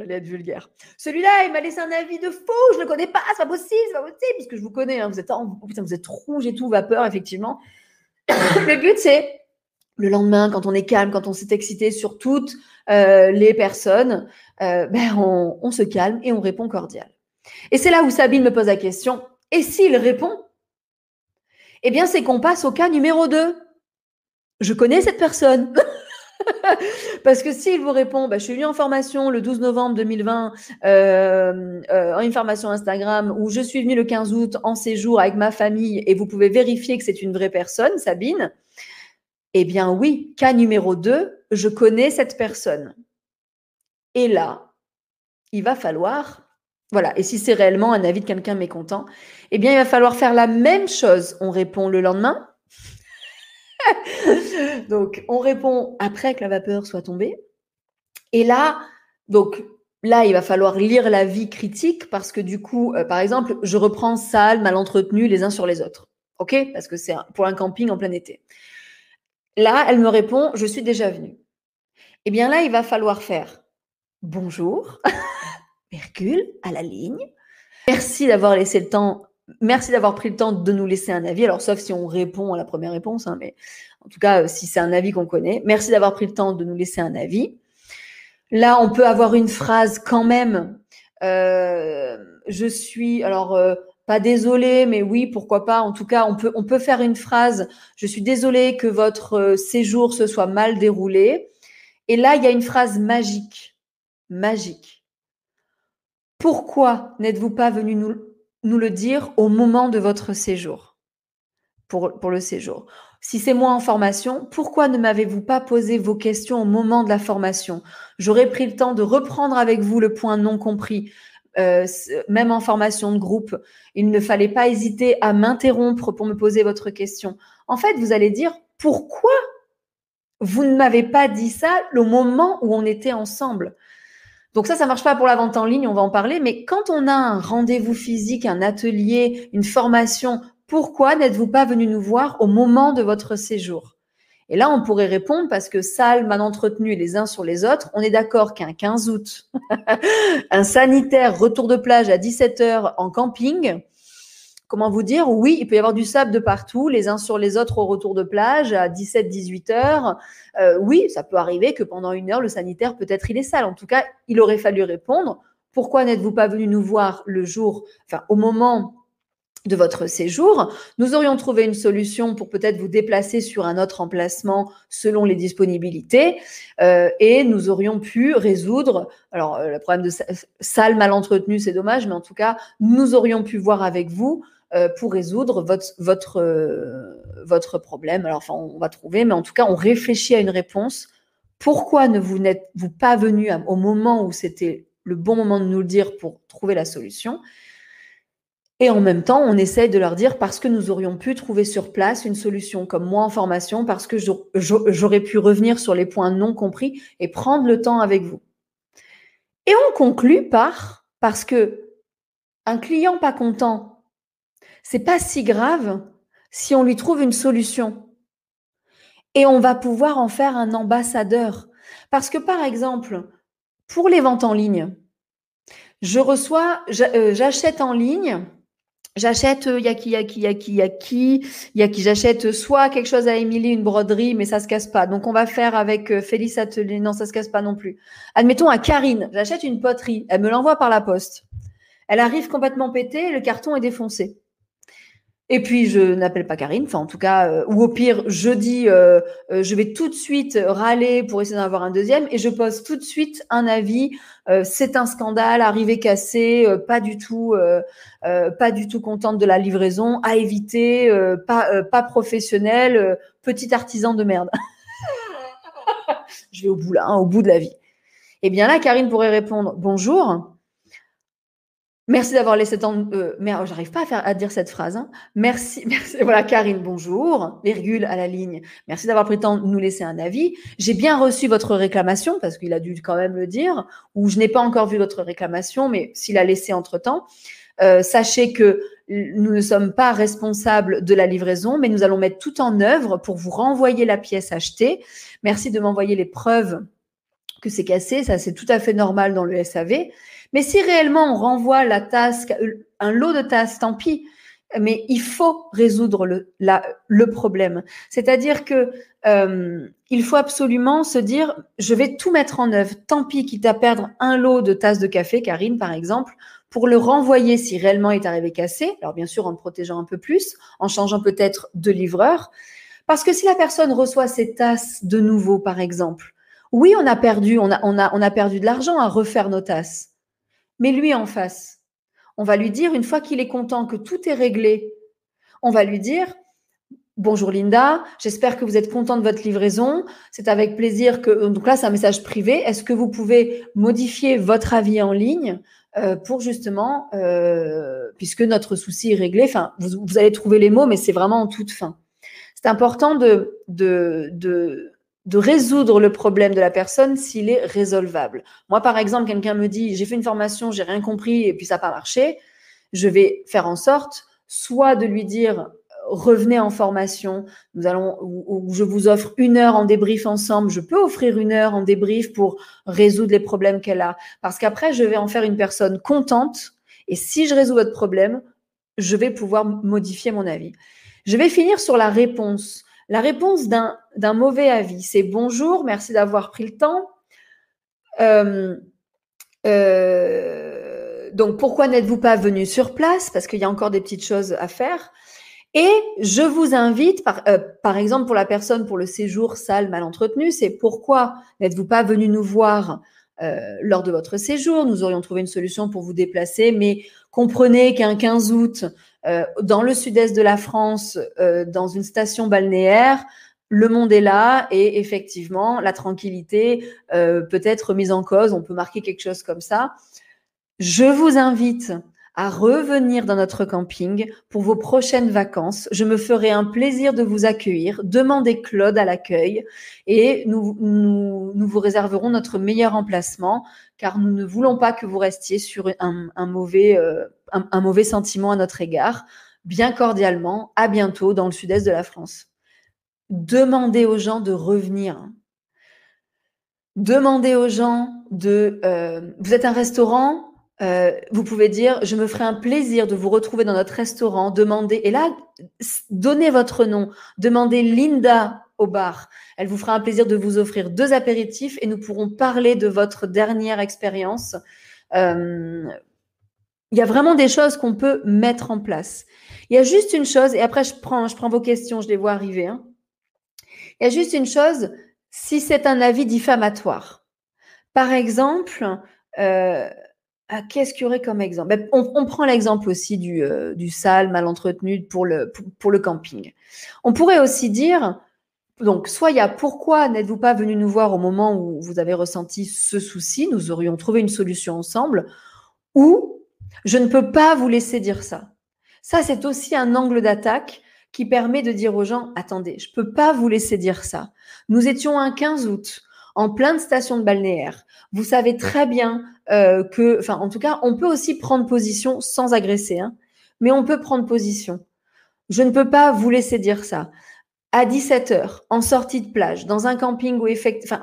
J'allais être vulgaire. Celui-là, il m'a laissé un avis de faux, je ne le connais pas, c'est pas possible, c'est pas possible, puisque je vous connais, hein, vous êtes oh, vous êtes rouge et tout, vapeur, effectivement. (coughs) le but, c'est le lendemain, quand on est calme, quand on s'est excité sur toutes euh, les personnes, euh, ben on, on, se calme et on répond cordial. Et c'est là où Sabine me pose la question, et s'il répond? Eh bien, c'est qu'on passe au cas numéro 2. Je connais cette personne. (laughs) (laughs) Parce que s'il vous répond, bah, je suis venu en formation le 12 novembre 2020, euh, euh, en une formation Instagram, ou je suis venu le 15 août en séjour avec ma famille, et vous pouvez vérifier que c'est une vraie personne, Sabine, eh bien oui, cas numéro 2, je connais cette personne. Et là, il va falloir, voilà, et si c'est réellement un avis de quelqu'un mécontent, eh bien, il va falloir faire la même chose. On répond le lendemain. (laughs) donc, on répond après que la vapeur soit tombée. Et là, donc, là, il va falloir lire la vie critique parce que du coup, euh, par exemple, je reprends sale, mal entretenu les uns sur les autres. OK? Parce que c'est pour un camping en plein été. Là, elle me répond, je suis déjà venue. Eh bien là, il va falloir faire bonjour, (laughs) virgule, à la ligne. Merci d'avoir laissé le temps, merci d'avoir pris le temps de nous laisser un avis. Alors, sauf si on répond à la première réponse, hein, mais en tout cas, si c'est un avis qu'on connaît, merci d'avoir pris le temps de nous laisser un avis. Là, on peut avoir une phrase quand même. Euh, je suis, alors, euh, pas désolé, mais oui, pourquoi pas. En tout cas, on peut, faire une phrase. Je suis désolé que votre euh, séjour se soit mal déroulé. Et là, il y a une phrase magique. Magique. Pourquoi n'êtes-vous pas venu nous, nous, le dire au moment de votre séjour pour, le séjour si c'est moi en formation, pourquoi ne m'avez-vous pas posé vos questions au moment de la formation? J'aurais pris le temps de reprendre avec vous le point non compris. Euh, même en formation de groupe, il ne fallait pas hésiter à m'interrompre pour me poser votre question. En fait, vous allez dire pourquoi vous ne m'avez pas dit ça au moment où on était ensemble? Donc ça, ça marche pas pour la vente en ligne, on va en parler, mais quand on a un rendez-vous physique, un atelier, une formation pourquoi n'êtes-vous pas venu nous voir au moment de votre séjour? Et là, on pourrait répondre parce que salle mal entretenue les uns sur les autres, on est d'accord qu'un 15 août, (laughs) un sanitaire retour de plage à 17h en camping, comment vous dire Oui, il peut y avoir du sable de partout, les uns sur les autres au retour de plage à 17-18 heures. Euh, oui, ça peut arriver que pendant une heure, le sanitaire, peut-être il est sale. En tout cas, il aurait fallu répondre. Pourquoi n'êtes-vous pas venu nous voir le jour, enfin au moment de votre séjour? Nous aurions trouvé une solution pour peut-être vous déplacer sur un autre emplacement selon les disponibilités euh, et nous aurions pu résoudre, alors euh, le problème de salle mal entretenue, c'est dommage, mais en tout cas, nous aurions pu voir avec vous pour résoudre votre, votre, votre problème. Alors, enfin, on va trouver, mais en tout cas, on réfléchit à une réponse. Pourquoi ne vous n'êtes-vous pas venu au moment où c'était le bon moment de nous le dire pour trouver la solution? Et en même temps, on essaye de leur dire parce que nous aurions pu trouver sur place une solution, comme moi en formation, parce que j'aurais pu revenir sur les points non compris et prendre le temps avec vous. Et on conclut par parce que un client pas content, c'est pas si grave si on lui trouve une solution. Et on va pouvoir en faire un ambassadeur. Parce que par exemple, pour les ventes en ligne, je reçois, euh, j'achète en ligne J'achète Yaki Yaki Yaki Yaki Yaki. J'achète soit quelque chose à Émilie, une broderie, mais ça se casse pas. Donc on va faire avec euh, Félix Atelier. Non, ça se casse pas non plus. Admettons à Karine, j'achète une poterie. Elle me l'envoie par la poste. Elle arrive complètement pétée, le carton est défoncé. Et puis, je n'appelle pas Karine, enfin en tout cas, euh, ou au pire, je dis, euh, euh, je vais tout de suite râler pour essayer d'en avoir un deuxième, et je pose tout de suite un avis. c'est un scandale, arrivé cassé, pas du tout, pas du tout contente de la livraison, à éviter, pas, pas professionnel, petit artisan de merde. (laughs) je vais au bout là, hein, au bout de la vie. Eh bien là, Karine pourrait répondre bonjour. Merci d'avoir laissé tant. Euh, oh, j'arrive pas à, faire, à dire cette phrase. Hein. Merci, (laughs) merci. Voilà, Karine, bonjour. Virgule à la ligne. Merci d'avoir pris le temps de nous laisser un avis. J'ai bien reçu votre réclamation parce qu'il a dû quand même le dire. Ou je n'ai pas encore vu votre réclamation, mais s'il a laissé entre temps, euh, sachez que nous ne sommes pas responsables de la livraison, mais nous allons mettre tout en œuvre pour vous renvoyer la pièce achetée. Merci de m'envoyer les preuves que c'est cassé. Ça, c'est tout à fait normal dans le SAV. Mais si réellement on renvoie la tasse, un lot de tasses, tant pis. Mais il faut résoudre le, le problème. C'est-à-dire que euh, il faut absolument se dire, je vais tout mettre en œuvre. Tant pis, quitte à perdre un lot de tasses de café, Karine par exemple, pour le renvoyer si réellement il est arrivé cassé. Alors bien sûr en le protégeant un peu plus, en changeant peut-être de livreur. Parce que si la personne reçoit ces tasses de nouveau, par exemple, oui, on a perdu, on a, on a, on a perdu de l'argent à refaire nos tasses. Mais lui en face, on va lui dire, une fois qu'il est content que tout est réglé, on va lui dire, Bonjour Linda, j'espère que vous êtes content de votre livraison. C'est avec plaisir que donc là c'est un message privé. Est-ce que vous pouvez modifier votre avis en ligne euh, pour justement euh, puisque notre souci est réglé. Enfin, vous, vous allez trouver les mots, mais c'est vraiment en toute fin. C'est important de, de, de de résoudre le problème de la personne s'il est résolvable. Moi, par exemple, quelqu'un me dit j'ai fait une formation, j'ai rien compris et puis ça n'a pas marché. Je vais faire en sorte soit de lui dire revenez en formation, nous allons ou, je vous offre une heure en débrief ensemble. Je peux offrir une heure en débrief pour résoudre les problèmes qu'elle a, parce qu'après je vais en faire une personne contente. Et si je résous votre problème, je vais pouvoir modifier mon avis. Je vais finir sur la réponse. La réponse d'un mauvais avis, c'est bonjour, merci d'avoir pris le temps. Euh, euh, donc, pourquoi n'êtes-vous pas venu sur place? Parce qu'il y a encore des petites choses à faire. Et je vous invite, par, euh, par exemple, pour la personne pour le séjour sale mal entretenu, c'est pourquoi n'êtes-vous pas venu nous voir lors de votre séjour? Nous aurions trouvé une solution pour vous déplacer, mais comprenez qu'un 15 août, euh, dans le sud-est de la France, euh, dans une station balnéaire, le monde est là et effectivement, la tranquillité euh, peut être mise en cause. On peut marquer quelque chose comme ça. Je vous invite à revenir dans notre camping pour vos prochaines vacances. Je me ferai un plaisir de vous accueillir. Demandez Claude à l'accueil et nous, nous, nous, vous réserverons notre meilleur emplacement car nous ne voulons pas que vous restiez sur un, un mauvais, euh, un, mauvais sentiment à notre égard. Bien cordialement, à bientôt dans le sud-est de la France. Demandez aux gens de revenir. Demandez aux gens de... Euh, vous êtes un restaurant, euh, vous pouvez dire, je me ferai un plaisir de vous retrouver dans notre restaurant. Demandez, et là, donnez votre nom. Demandez Linda au bar. Elle vous fera un plaisir de vous offrir deux apéritifs et nous pourrons parler de votre dernière expérience. Euh, il y a vraiment des choses qu'on peut mettre en place. Il y a juste une chose, et après je prends, je prends vos questions, je les vois arriver. Hein. Il y a juste une chose, si c'est un avis diffamatoire. Par exemple, euh, ah, qu'est-ce qu'il y aurait comme exemple? Ben, on, prend l'exemple aussi du, euh, du sale, mal entretenu pour le, pour, le camping. On pourrait aussi dire, donc, soit il y a pourquoi n'êtes-vous pas venu nous voir au moment où vous avez ressenti ce souci, nous aurions trouvé une solution ensemble, ou je ne peux pas vous laisser dire ça. Ça, c'est aussi un angle d'attaque qui permet de dire aux gens, attendez, je ne peux pas vous laisser dire ça. Nous étions un 15 août en plein de stations de balnéaire. Vous savez très bien euh, que, enfin, en tout cas, on peut aussi prendre position sans agresser, hein, mais on peut prendre position. Je ne peux pas vous laisser dire ça. À 17 heures, en sortie de plage, dans un camping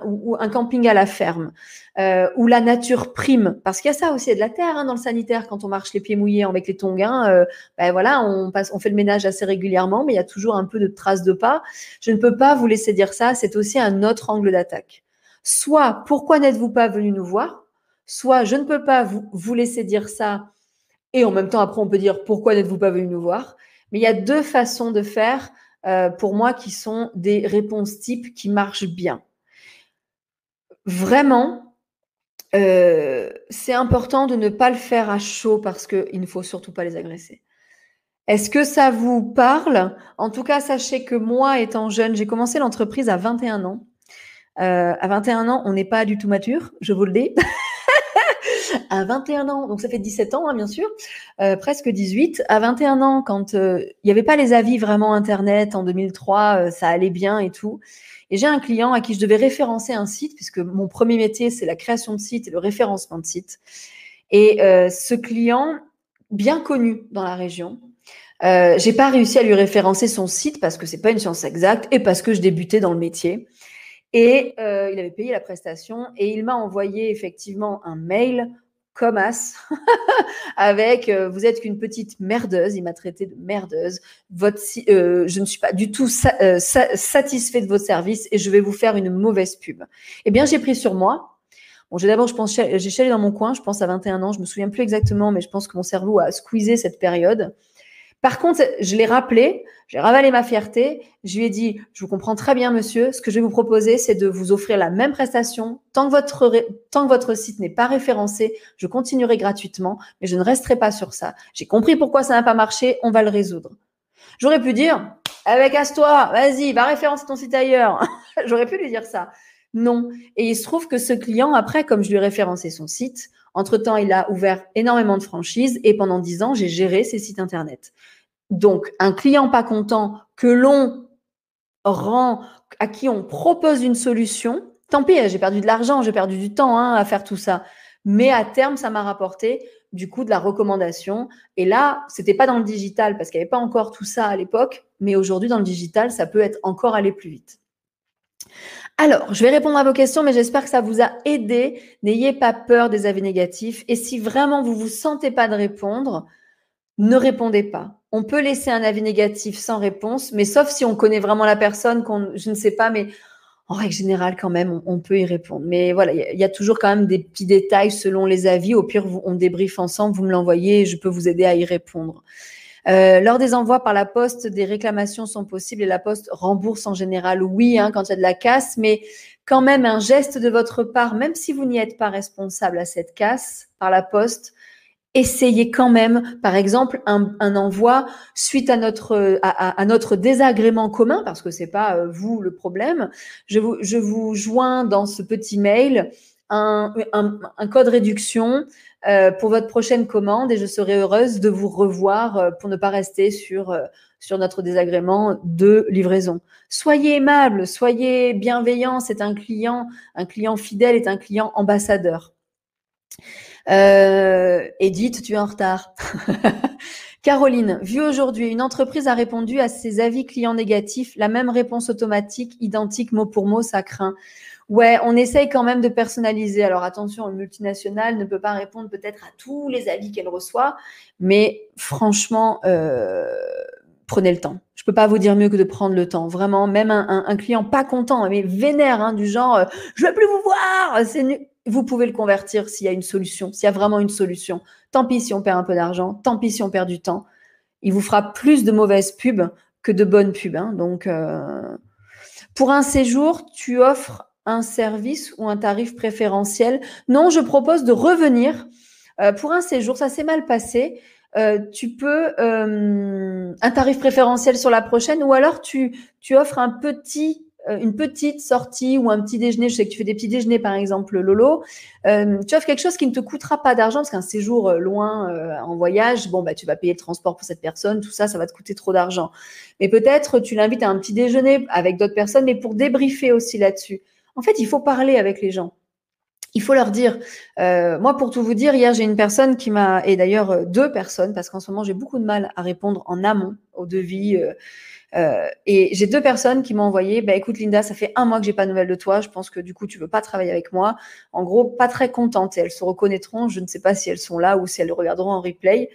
ou, un camping à la ferme, euh, où la nature prime, parce qu'il y a ça aussi, il y a de la terre hein, dans le sanitaire quand on marche les pieds mouillés avec les tongs. Hein, euh, ben voilà, on, passe, on fait le ménage assez régulièrement, mais il y a toujours un peu de traces de pas. Je ne peux pas vous laisser dire ça. C'est aussi un autre angle d'attaque. Soit, pourquoi n'êtes-vous pas venu nous voir? Soit, je ne peux pas vous, vous laisser dire ça. Et en même temps, après, on peut dire, pourquoi n'êtes-vous pas venu nous voir? Mais il y a deux façons de faire, euh, pour moi, qui sont des réponses types qui marchent bien. Vraiment, euh, c'est important de ne pas le faire à chaud parce qu'il ne faut surtout pas les agresser. Est-ce que ça vous parle? En tout cas, sachez que moi, étant jeune, j'ai commencé l'entreprise à 21 ans. Euh, à 21 ans, on n'est pas du tout mature, je vous le dis. (laughs) (laughs) à 21 ans, donc ça fait 17 ans, hein, bien sûr, euh, presque 18. À 21 ans, quand euh, il n'y avait pas les avis vraiment Internet en 2003, ça allait bien et tout. Et j'ai un client à qui je devais référencer un site, puisque mon premier métier, c'est la création de sites et le référencement de sites. Et ce client, bien connu dans la région, euh, j'ai pas réussi à lui référencer son site parce que c'est pas une science exacte et parce que je débutais dans le métier. Et euh, il avait payé la prestation et il m'a envoyé effectivement un mail comme as (laughs) avec euh, vous êtes qu'une petite merdeuse. Il m'a traité de merdeuse. Votre, euh, je ne suis pas du tout satisfait de votre service et je vais vous faire une mauvaise pub. Eh bien, j'ai pris sur moi. Bon, j'ai d'abord, je pense, j'ai chialé dans mon coin. Je pense à 21 ans. Je me souviens plus exactement, mais je pense que mon cerveau a squeezé cette période. Par contre, je l'ai rappelé, j'ai ravalé ma fierté, je lui ai dit, je vous comprends très bien, monsieur, ce que je vais vous proposer, c'est de vous offrir la même prestation. Tant que votre, site n'est pas référencé, je continuerai gratuitement, mais je ne resterai pas sur ça. J'ai compris pourquoi ça n'a pas marché, on va le résoudre. J'aurais pu dire, avec Astois, vas-y, va référencer ton site ailleurs. (laughs) J'aurais pu lui dire ça. Non. Et il se trouve que ce client, après, comme je lui ai référencé son site, entre-temps, il a ouvert énormément de franchises et pendant dix ans, j'ai géré ses sites Internet. Donc, un client pas content que l'on rend, à qui on propose une solution, tant pis, j'ai perdu de l'argent, j'ai perdu du temps hein, à faire tout ça. Mais à terme, ça m'a rapporté du coup de la recommandation. Et là, c'était pas dans le digital parce qu'il n'y avait pas encore tout ça à l'époque, mais aujourd'hui dans le digital, ça peut être encore aller plus vite. Alors, je vais répondre à vos questions, mais j'espère que ça vous a aidé. N'ayez pas peur des avis négatifs. Et si vraiment vous vous sentez pas de répondre, ne répondez pas. On peut laisser un avis négatif sans réponse, mais sauf si on connaît vraiment la personne, qu'on, je ne sais pas, mais en règle générale, quand même, on, peut y répondre. Mais voilà, il y, a toujours quand même des petits détails selon les avis. Au pire, on débriefe ensemble, vous me l'envoyez et je peux vous aider à y répondre. Euh, lors des envois par la poste, des réclamations sont possibles et la poste rembourse en général, oui, hein, quand il y a de la casse, mais quand même un geste de votre part, même si vous n'y êtes pas responsable à cette casse par la poste, essayez quand même, par exemple, un, envoi suite à notre, à, notre désagrément commun, parce que c'est pas euh, vous le problème. Je vous, je vous joins dans ce petit mail un, un, code réduction euh, pour votre prochaine commande et je serai heureuse de vous revoir euh, pour ne pas rester sur, sur notre désagrément de livraison. Soyez aimable, soyez bienveillant. C'est un client, un client fidèle est un client ambassadeur. Euh, Edith, tu es en retard. (laughs) Caroline, vu aujourd'hui, une entreprise a répondu à ses avis clients négatifs, la même réponse automatique, identique mot pour mot, ça craint. Ouais, on essaye quand même de personnaliser. Alors attention, une multinationale ne peut pas répondre peut-être à tous les avis qu'elle reçoit, mais franchement, euh, prenez le temps. Je peux pas vous dire mieux que de prendre le temps. Vraiment, même un, client pas content, mais vénère, hein, du genre, euh, je veux plus vous voir, c'est vous pouvez le convertir s'il y a une solution, s'il y a vraiment une solution. Tant pis si on perd un peu d'argent, tant pis si on perd du temps. Il vous fera plus de mauvaises pubs que de bonnes pubs. Hein. Donc, euh, pour un séjour, tu offres un service ou un tarif préférentiel. Non, je propose de revenir euh, pour un séjour. Ça s'est mal passé. Euh, tu peux un tarif préférentiel sur la prochaine ou alors tu, tu offres un petit euh, une petite sortie ou un petit déjeuner, je sais que tu fais des petits déjeuners par exemple, Lolo, euh, tu offres quelque chose qui ne te coûtera pas d'argent parce qu'un séjour euh, loin en voyage, bon bah tu vas payer le transport pour cette personne, tout ça, ça va te coûter trop d'argent. Mais peut-être tu l'invites à un petit déjeuner avec d'autres personnes, mais pour débriefer aussi là-dessus. En fait, il faut parler avec les gens. Il faut leur dire. moi, pour tout vous dire, hier j'ai une personne qui m'a, et d'ailleurs deux personnes, parce qu'en ce moment j'ai beaucoup de mal à répondre en amont au devis. Euh, et j'ai deux personnes qui m'ont envoyé, bah, écoute Linda, ça fait un mois que j'ai pas de nouvelles de toi, je pense que du coup tu veux pas travailler avec moi. En gros, pas très contentes et elles se reconnaîtront, je ne sais pas si elles sont là ou si elles le regarderont en replay.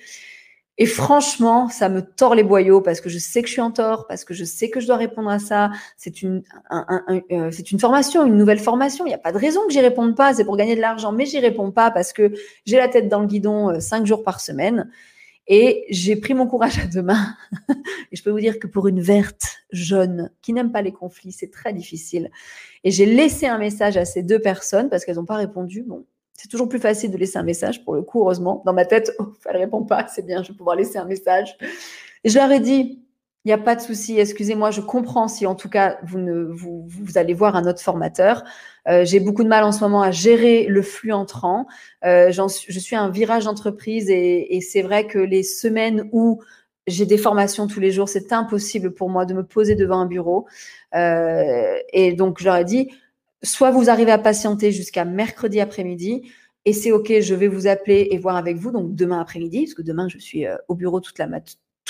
Et franchement, ça me tord les boyaux parce que je sais que je suis en tort, parce que je sais que je dois répondre à ça. C'est une, euh, c'est une formation, une nouvelle formation. Il n'y a pas de raison que j'y réponde pas. C'est pour gagner de l'argent, mais j'y réponds pas parce que j'ai la tête dans le guidon euh, cinq jours par semaine. Et j'ai pris mon courage à deux mains. (laughs) et je peux vous dire que pour une verte jeune qui n'aime pas les conflits, c'est très difficile. Et j'ai laissé un message à ces deux personnes parce qu'elles n'ont pas répondu. Bon, c'est toujours plus facile de laisser un message pour le coup, heureusement. Dans ma tête, (laughs) oh, elle répond pas, c'est bien, je vais pouvoir laisser un message. Et je leur ai dit, il n'y a pas de souci, excusez-moi, je comprends si en tout cas vous, ne, vous, allez voir un autre formateur. Euh, j'ai beaucoup de mal en ce moment à gérer le flux entrant. Euh, je suis un virage d'entreprise et, c'est vrai que les semaines où j'ai des formations tous les jours, c'est impossible pour moi de me poser devant un bureau. Euh, et donc, je dit, soit vous arrivez à patienter jusqu'à mercredi après-midi, et c'est OK, je vais vous appeler et voir avec vous, donc demain après-midi, parce que demain, je suis euh, au bureau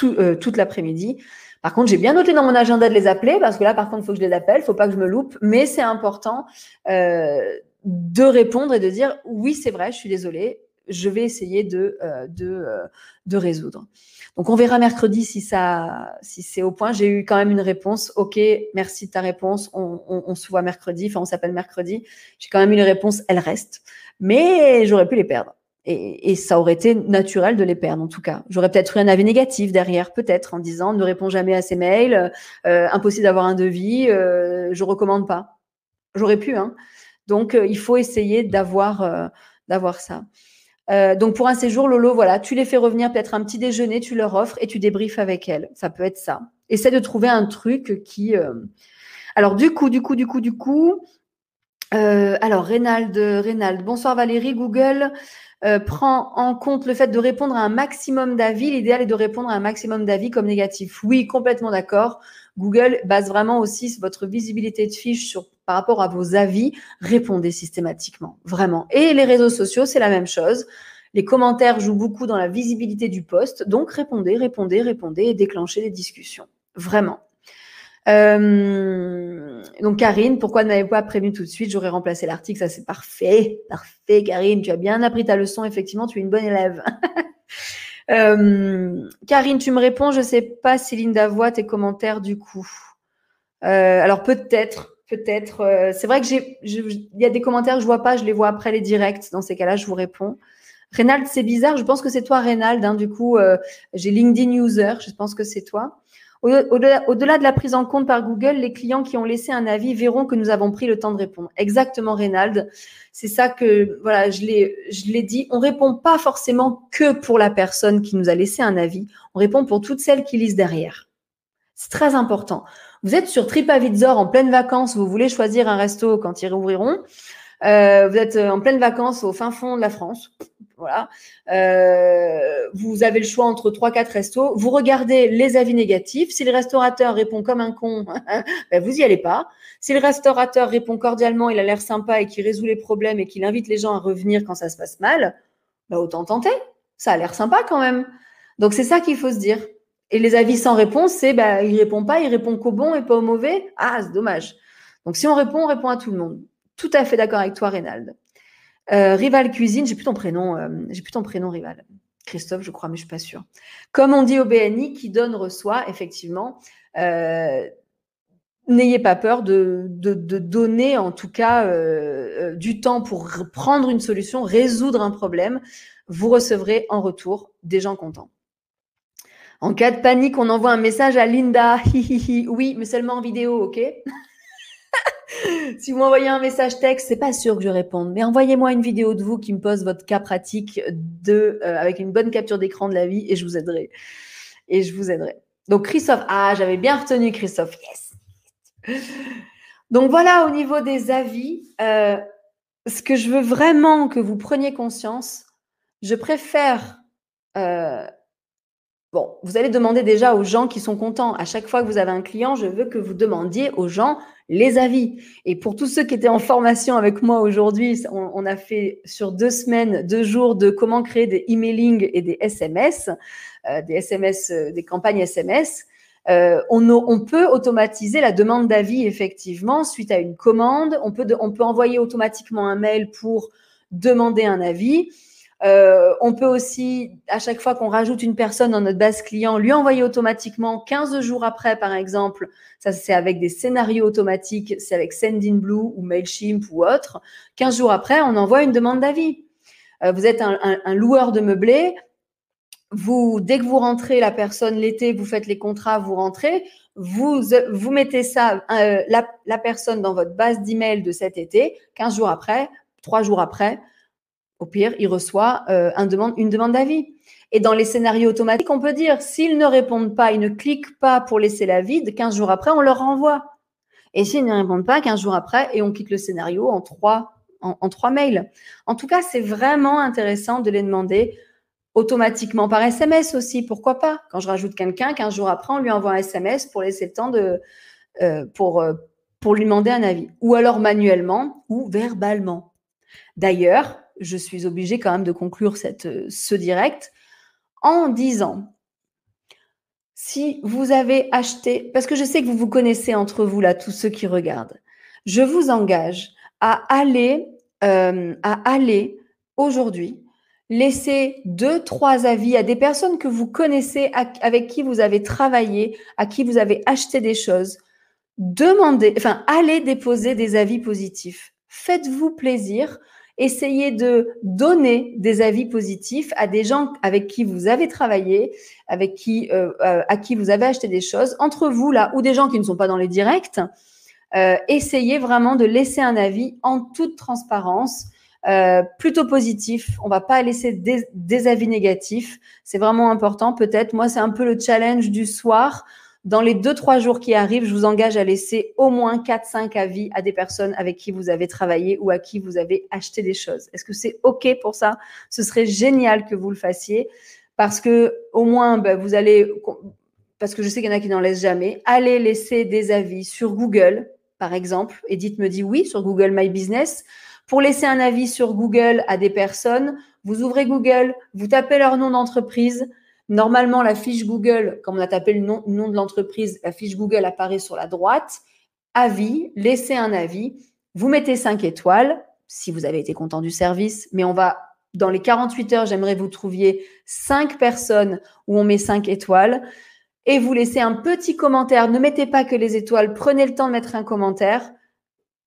euh, toute l'après-midi. Par contre, j'ai bien noté dans mon agenda de les appeler parce que là, par contre, il faut que je les appelle, il faut pas que je me loupe. Mais c'est important euh, de répondre et de dire oui, c'est vrai, je suis désolée, je vais essayer de, euh, de, de résoudre. Donc, on verra mercredi si ça, si c'est au point. J'ai eu quand même une réponse. Ok, merci de ta réponse. On, on, on se voit mercredi. Enfin, on s'appelle mercredi. J'ai quand même eu une réponse. Elle reste, mais j'aurais pu les perdre. Et, ça aurait été naturel de les perdre, en tout cas. J'aurais peut-être eu un avis négatif derrière, peut-être, en disant ne réponds jamais à ces mails, euh, impossible d'avoir un devis, euh, je recommande pas. J'aurais pu, hein. Donc, euh, il faut essayer d'avoir euh, d'avoir ça. Donc, pour un séjour, Lolo, voilà, tu les fais revenir peut-être un petit déjeuner, tu leur offres et tu débriefes avec elles. Ça peut être ça. essaie de trouver un truc qui. Alors, du coup, du coup, du coup, du coup. alors, Reynald, Reynald, bonsoir Valérie, Google euh, prend en compte le fait de répondre à un maximum d'avis. L'idéal est de répondre à un maximum d'avis comme négatif. Oui, complètement d'accord. Google base vraiment aussi votre visibilité de fiche sur, par rapport à vos avis. Répondez systématiquement, vraiment. Et les réseaux sociaux, c'est la même chose. Les commentaires jouent beaucoup dans la visibilité du poste. Donc, répondez, répondez, répondez et déclenchez des discussions. Vraiment. Euh, donc Karine, pourquoi ne m'avez pas prévenu tout de suite? J'aurais remplacé l'article, ça c'est parfait, parfait Karine, tu as bien appris ta leçon, effectivement, tu es une bonne élève. (laughs) euh, Karine, tu me réponds, je sais pas si Linda voit tes commentaires du coup. Euh, alors peut-être, peut-être. Euh, c'est vrai que j'ai, il y a des commentaires que je vois pas, je les vois après les directs. Dans ces cas-là, je vous réponds. Reynald, c'est bizarre. Je pense que c'est toi, Reynald. Hein, du coup, euh, j'ai LinkedIn User. Je pense que c'est toi. Au-delà de la prise en compte par Google, les clients qui ont laissé un avis verront que nous avons pris le temps de répondre. Exactement, Reynald. C'est ça que, voilà, je l'ai, dit. On répond pas forcément que pour la personne qui nous a laissé un avis. On répond pour toutes celles qui lisent derrière. C'est très important. Vous êtes sur TripAdvisor en pleine vacances, vous voulez choisir un resto quand ils rouvriront. Euh, vous êtes en pleine vacances au fin fond de la France. Voilà. Euh, vous avez le choix entre trois, quatre restos. Vous regardez les avis négatifs. Si le restaurateur répond comme un con, (laughs) ben vous y allez pas. Si le restaurateur répond cordialement, il a l'air sympa et qu'il résout les problèmes et qu'il invite les gens à revenir quand ça se passe mal, ben autant tenter. Ça a l'air sympa quand même. Donc c'est ça qu'il faut se dire. Et les avis sans réponse, c'est ben, il répond pas, il répond qu'au bon et pas au mauvais. Ah, c'est dommage. Donc si on répond, on répond à tout le monde. Tout à fait d'accord avec toi, Reynald. Euh, Rival Cuisine, j'ai plus ton prénom, euh, j'ai plus ton prénom, Rival. Christophe, je crois, mais je suis pas sûre. Comme on dit au BNI, qui donne reçoit, effectivement. Euh, n'ayez pas peur de, de, donner, en tout cas, du temps pour prendre une solution, résoudre un problème. Vous recevrez en retour des gens contents. En cas de panique, on envoie un message à Linda. (laughs) oui, mais seulement en vidéo, ok? (laughs) Si vous m'envoyez un message texte, c'est pas sûr que je réponde, mais envoyez-moi une vidéo de vous qui me pose votre cas pratique de, euh, avec une bonne capture d'écran de la vie et je vous aiderai. Et je vous aiderai. Donc Christophe, ah, j'avais bien retenu Christophe, yes. Donc voilà, au niveau des avis, euh, ce que je veux vraiment que vous preniez conscience, je préfère euh, Bon, vous allez demander déjà aux gens qui sont contents. À chaque fois que vous avez un client, je veux que vous demandiez aux gens les avis. Et pour tous ceux qui étaient en formation avec moi aujourd'hui, on, a fait sur deux semaines, deux jours de comment créer des emailing et des SMS, euh, des SMS, euh, des campagnes SMS. Euh, on, peut automatiser la demande d'avis effectivement suite à une commande. On peut envoyer automatiquement un mail pour demander un avis. Euh, on peut aussi, à chaque fois qu'on rajoute une personne dans notre base client, lui envoyer automatiquement 15 jours après, par exemple. Ça, c'est avec des scénarios automatiques, c'est avec Sendinblue ou Mailchimp ou autre. 15 jours après, on envoie une demande d'avis. Euh, vous êtes un, loueur de meublés. Vous, dès que vous rentrez, la personne l'été, vous faites les contrats, vous rentrez, vous, vous mettez ça, euh, la, la personne dans votre base d'email de cet été. 15 jours après, 3 jours après, au pire, il reçoit euh, une demande d'avis. Et dans les scénarios automatiques, on peut dire, s'ils ne répondent pas, ils ne cliquent pas pour laisser la vide, 15 jours après, on leur renvoie. Et s'ils ne répondent pas, 15 jours après, et on quitte le scénario en trois, en, trois mails. En tout cas, c'est vraiment intéressant de les demander automatiquement par SMS aussi, pourquoi pas? Quand je rajoute quelqu'un, 15 jours après, on lui envoie un SMS pour laisser le temps de, euh, pour, euh, pour lui demander un avis. Ou alors manuellement ou verbalement. D'ailleurs, je suis obligée quand même de conclure cette, euh, ce direct en disant, si vous avez acheté, parce que je sais que vous vous connaissez entre vous là, tous ceux qui regardent, je vous engage à aller, euh, aller aujourd'hui laisser deux, trois avis à des personnes que vous connaissez, avec qui vous avez travaillé, à qui vous avez acheté des choses. Demandez, enfin, allez déposer des avis positifs. Faites-vous plaisir essayez de donner des avis positifs à des gens avec qui vous avez travaillé, avec qui, euh, euh, à qui vous avez acheté des choses, entre vous là, ou des gens qui ne sont pas dans les directs. Euh, essayez vraiment de laisser un avis en toute transparence, plutôt positif. On va pas laisser des, avis négatifs. C'est vraiment important. Peut-être, moi, c'est un peu le challenge du soir Dans les deux, trois jours qui arrivent, je vous engage à laisser au moins 4-5 avis à des personnes avec qui vous avez travaillé ou à qui vous avez acheté des choses. Est-ce que c'est OK pour ça? Ce serait génial que vous le fassiez parce que au moins, ben, vous allez, parce que je sais qu'il y en a qui n'en laissent jamais, allez laisser des avis sur Google, par exemple. Edith me dit oui, sur Google My Business. Pour laisser un avis sur Google à des personnes, vous ouvrez Google, vous tapez leur nom d'entreprise, Normalement, la fiche Google, comme on a tapé le nom, de l'entreprise, la fiche Google apparaît sur la droite. Avis, laissez un avis. Vous mettez 5 étoiles si vous avez été content du service, mais on va, dans les 48 heures, j'aimerais vous trouviez 5 personnes où on met 5 étoiles et vous laissez un petit commentaire. Ne mettez pas que les étoiles, prenez le temps de mettre un commentaire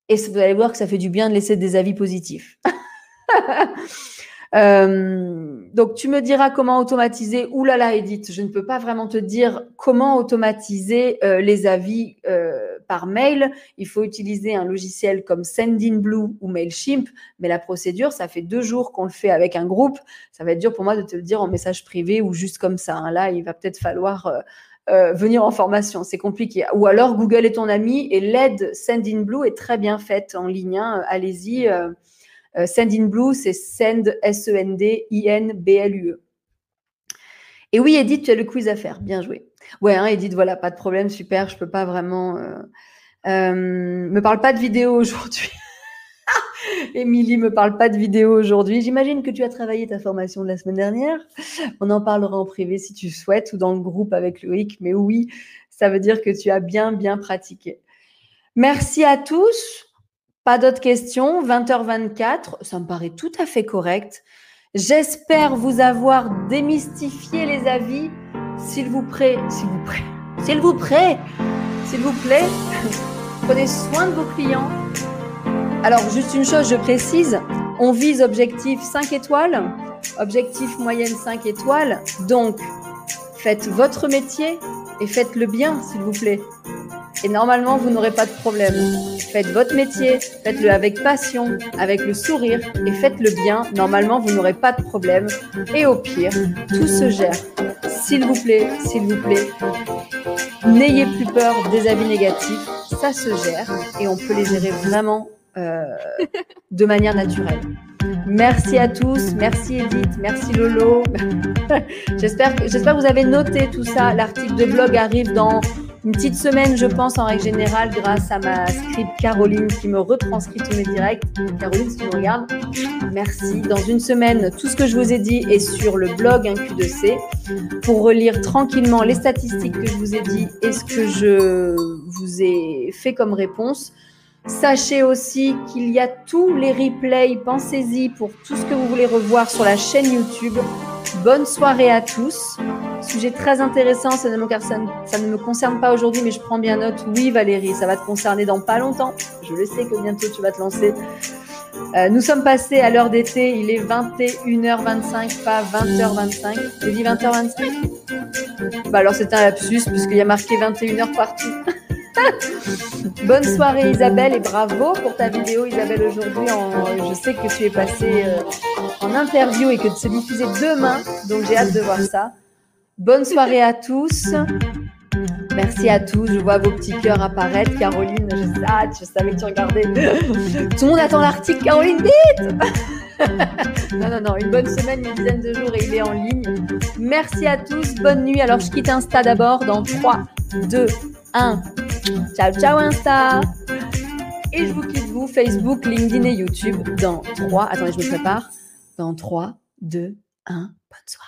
et vous allez voir que ça fait du bien de laisser des avis positifs. (laughs) Euh, donc, tu me diras comment automatiser. Ouh là là, Edith, je ne peux pas vraiment te dire comment automatiser euh, les avis euh, par mail. Il faut utiliser un logiciel comme Sendinblue ou Mailchimp. Mais la procédure, ça fait deux jours qu'on le fait avec un groupe. Ça va être dur pour moi de te le dire en message privé ou juste comme ça. Hein. Là, il va peut-être falloir venir en formation. C'est compliqué. Ou alors, Google est ton ami et l'aide Sendinblue est très bien faite en ligne. Hein. Allez-y. Euh, send in Blue, c'est Send, S-E-N-D-I-N-B-L-U-E. E. Et oui, Edith, tu as le quiz à faire. Bien joué. Ouais, hein, Edith, voilà, pas de problème, super. Je peux pas vraiment. Euh, euh, me parle pas de vidéo aujourd'hui. (laughs) Émilie me parle pas de vidéo aujourd'hui. J'imagine que tu as travaillé ta formation de la semaine dernière. On en parlera en privé si tu souhaites ou dans le groupe avec Loïc. Mais oui, ça veut dire que tu as bien, bien pratiqué. Merci à tous. Pas d'autres questions. 20h24, ça me paraît tout à fait correct. J'espère vous avoir démystifié les avis. S'il vous plaît, s'il vous plaît, s'il vous plaît, s'il vous plaît, (laughs) prenez soin de vos clients. Alors, juste une chose, je précise, on vise objectif 5 étoiles, objectif moyenne 5 étoiles. Donc, faites votre métier et faites le bien, s'il vous plaît. Et normalement, vous n'aurez pas de problème. Faites votre métier, faites-le avec passion, avec le sourire et faites-le bien. Normalement, vous n'aurez pas de problème. Et au pire, tout se gère. S'il vous plaît, s'il vous plaît, n'ayez plus peur des avis négatifs. Ça se gère et on peut les gérer vraiment euh, de manière naturelle. Merci à tous, merci Edith, merci Lolo. (laughs) j'espère, j'espère que vous avez noté tout ça. L'article de blog arrive dans une petite semaine, je pense, en règle générale, grâce à ma script Caroline qui me retranscrit tous mes directs. Caroline, si tu me regardes, merci. Dans une semaine, tout ce que je vous ai dit est sur le blog 1Q2C pour relire tranquillement les statistiques que je vous ai dit et ce que je vous ai fait comme réponse. Sachez aussi qu'il y a tous les replays, pensez-y pour tout ce que vous voulez revoir sur la chaîne YouTube. Bonne soirée à tous. Sujet très intéressant, ça ne, me, concerne pas aujourd'hui, mais je prends bien note. Oui, Valérie, ça va te concerner dans pas longtemps. Je le sais que bientôt tu vas te lancer. Euh, nous sommes passés à l'heure d'été, il est 21h25, pas 20h25. J'ai dit 20h25 Bah alors c'est un lapsus, puisqu'il y a marqué 21h partout. (laughs) (laughs) Bonne soirée Isabelle et bravo pour ta vidéo Isabelle aujourd'hui. Je sais que tu es passée euh, en interview et que c'est diffusé demain, donc j'ai hâte de voir ça. Bonne soirée à tous. Merci à tous. Je vois vos petits cœurs apparaître. Caroline, je, ah, je savais que tu regardais. (laughs) Tout le monde attend l'article. Caroline, vite (laughs) Non, non, non. Une bonne semaine, une dizaine de jours et il est en ligne. Merci à tous. Bonne nuit. Alors, je quitte Insta d'abord dans 3, 2, 1. Ciao, ciao Insta. Et je vous quitte vous, Facebook, LinkedIn et YouTube dans 3. Attendez, je me prépare. Dans 3, 2, 1. Bonne soirée.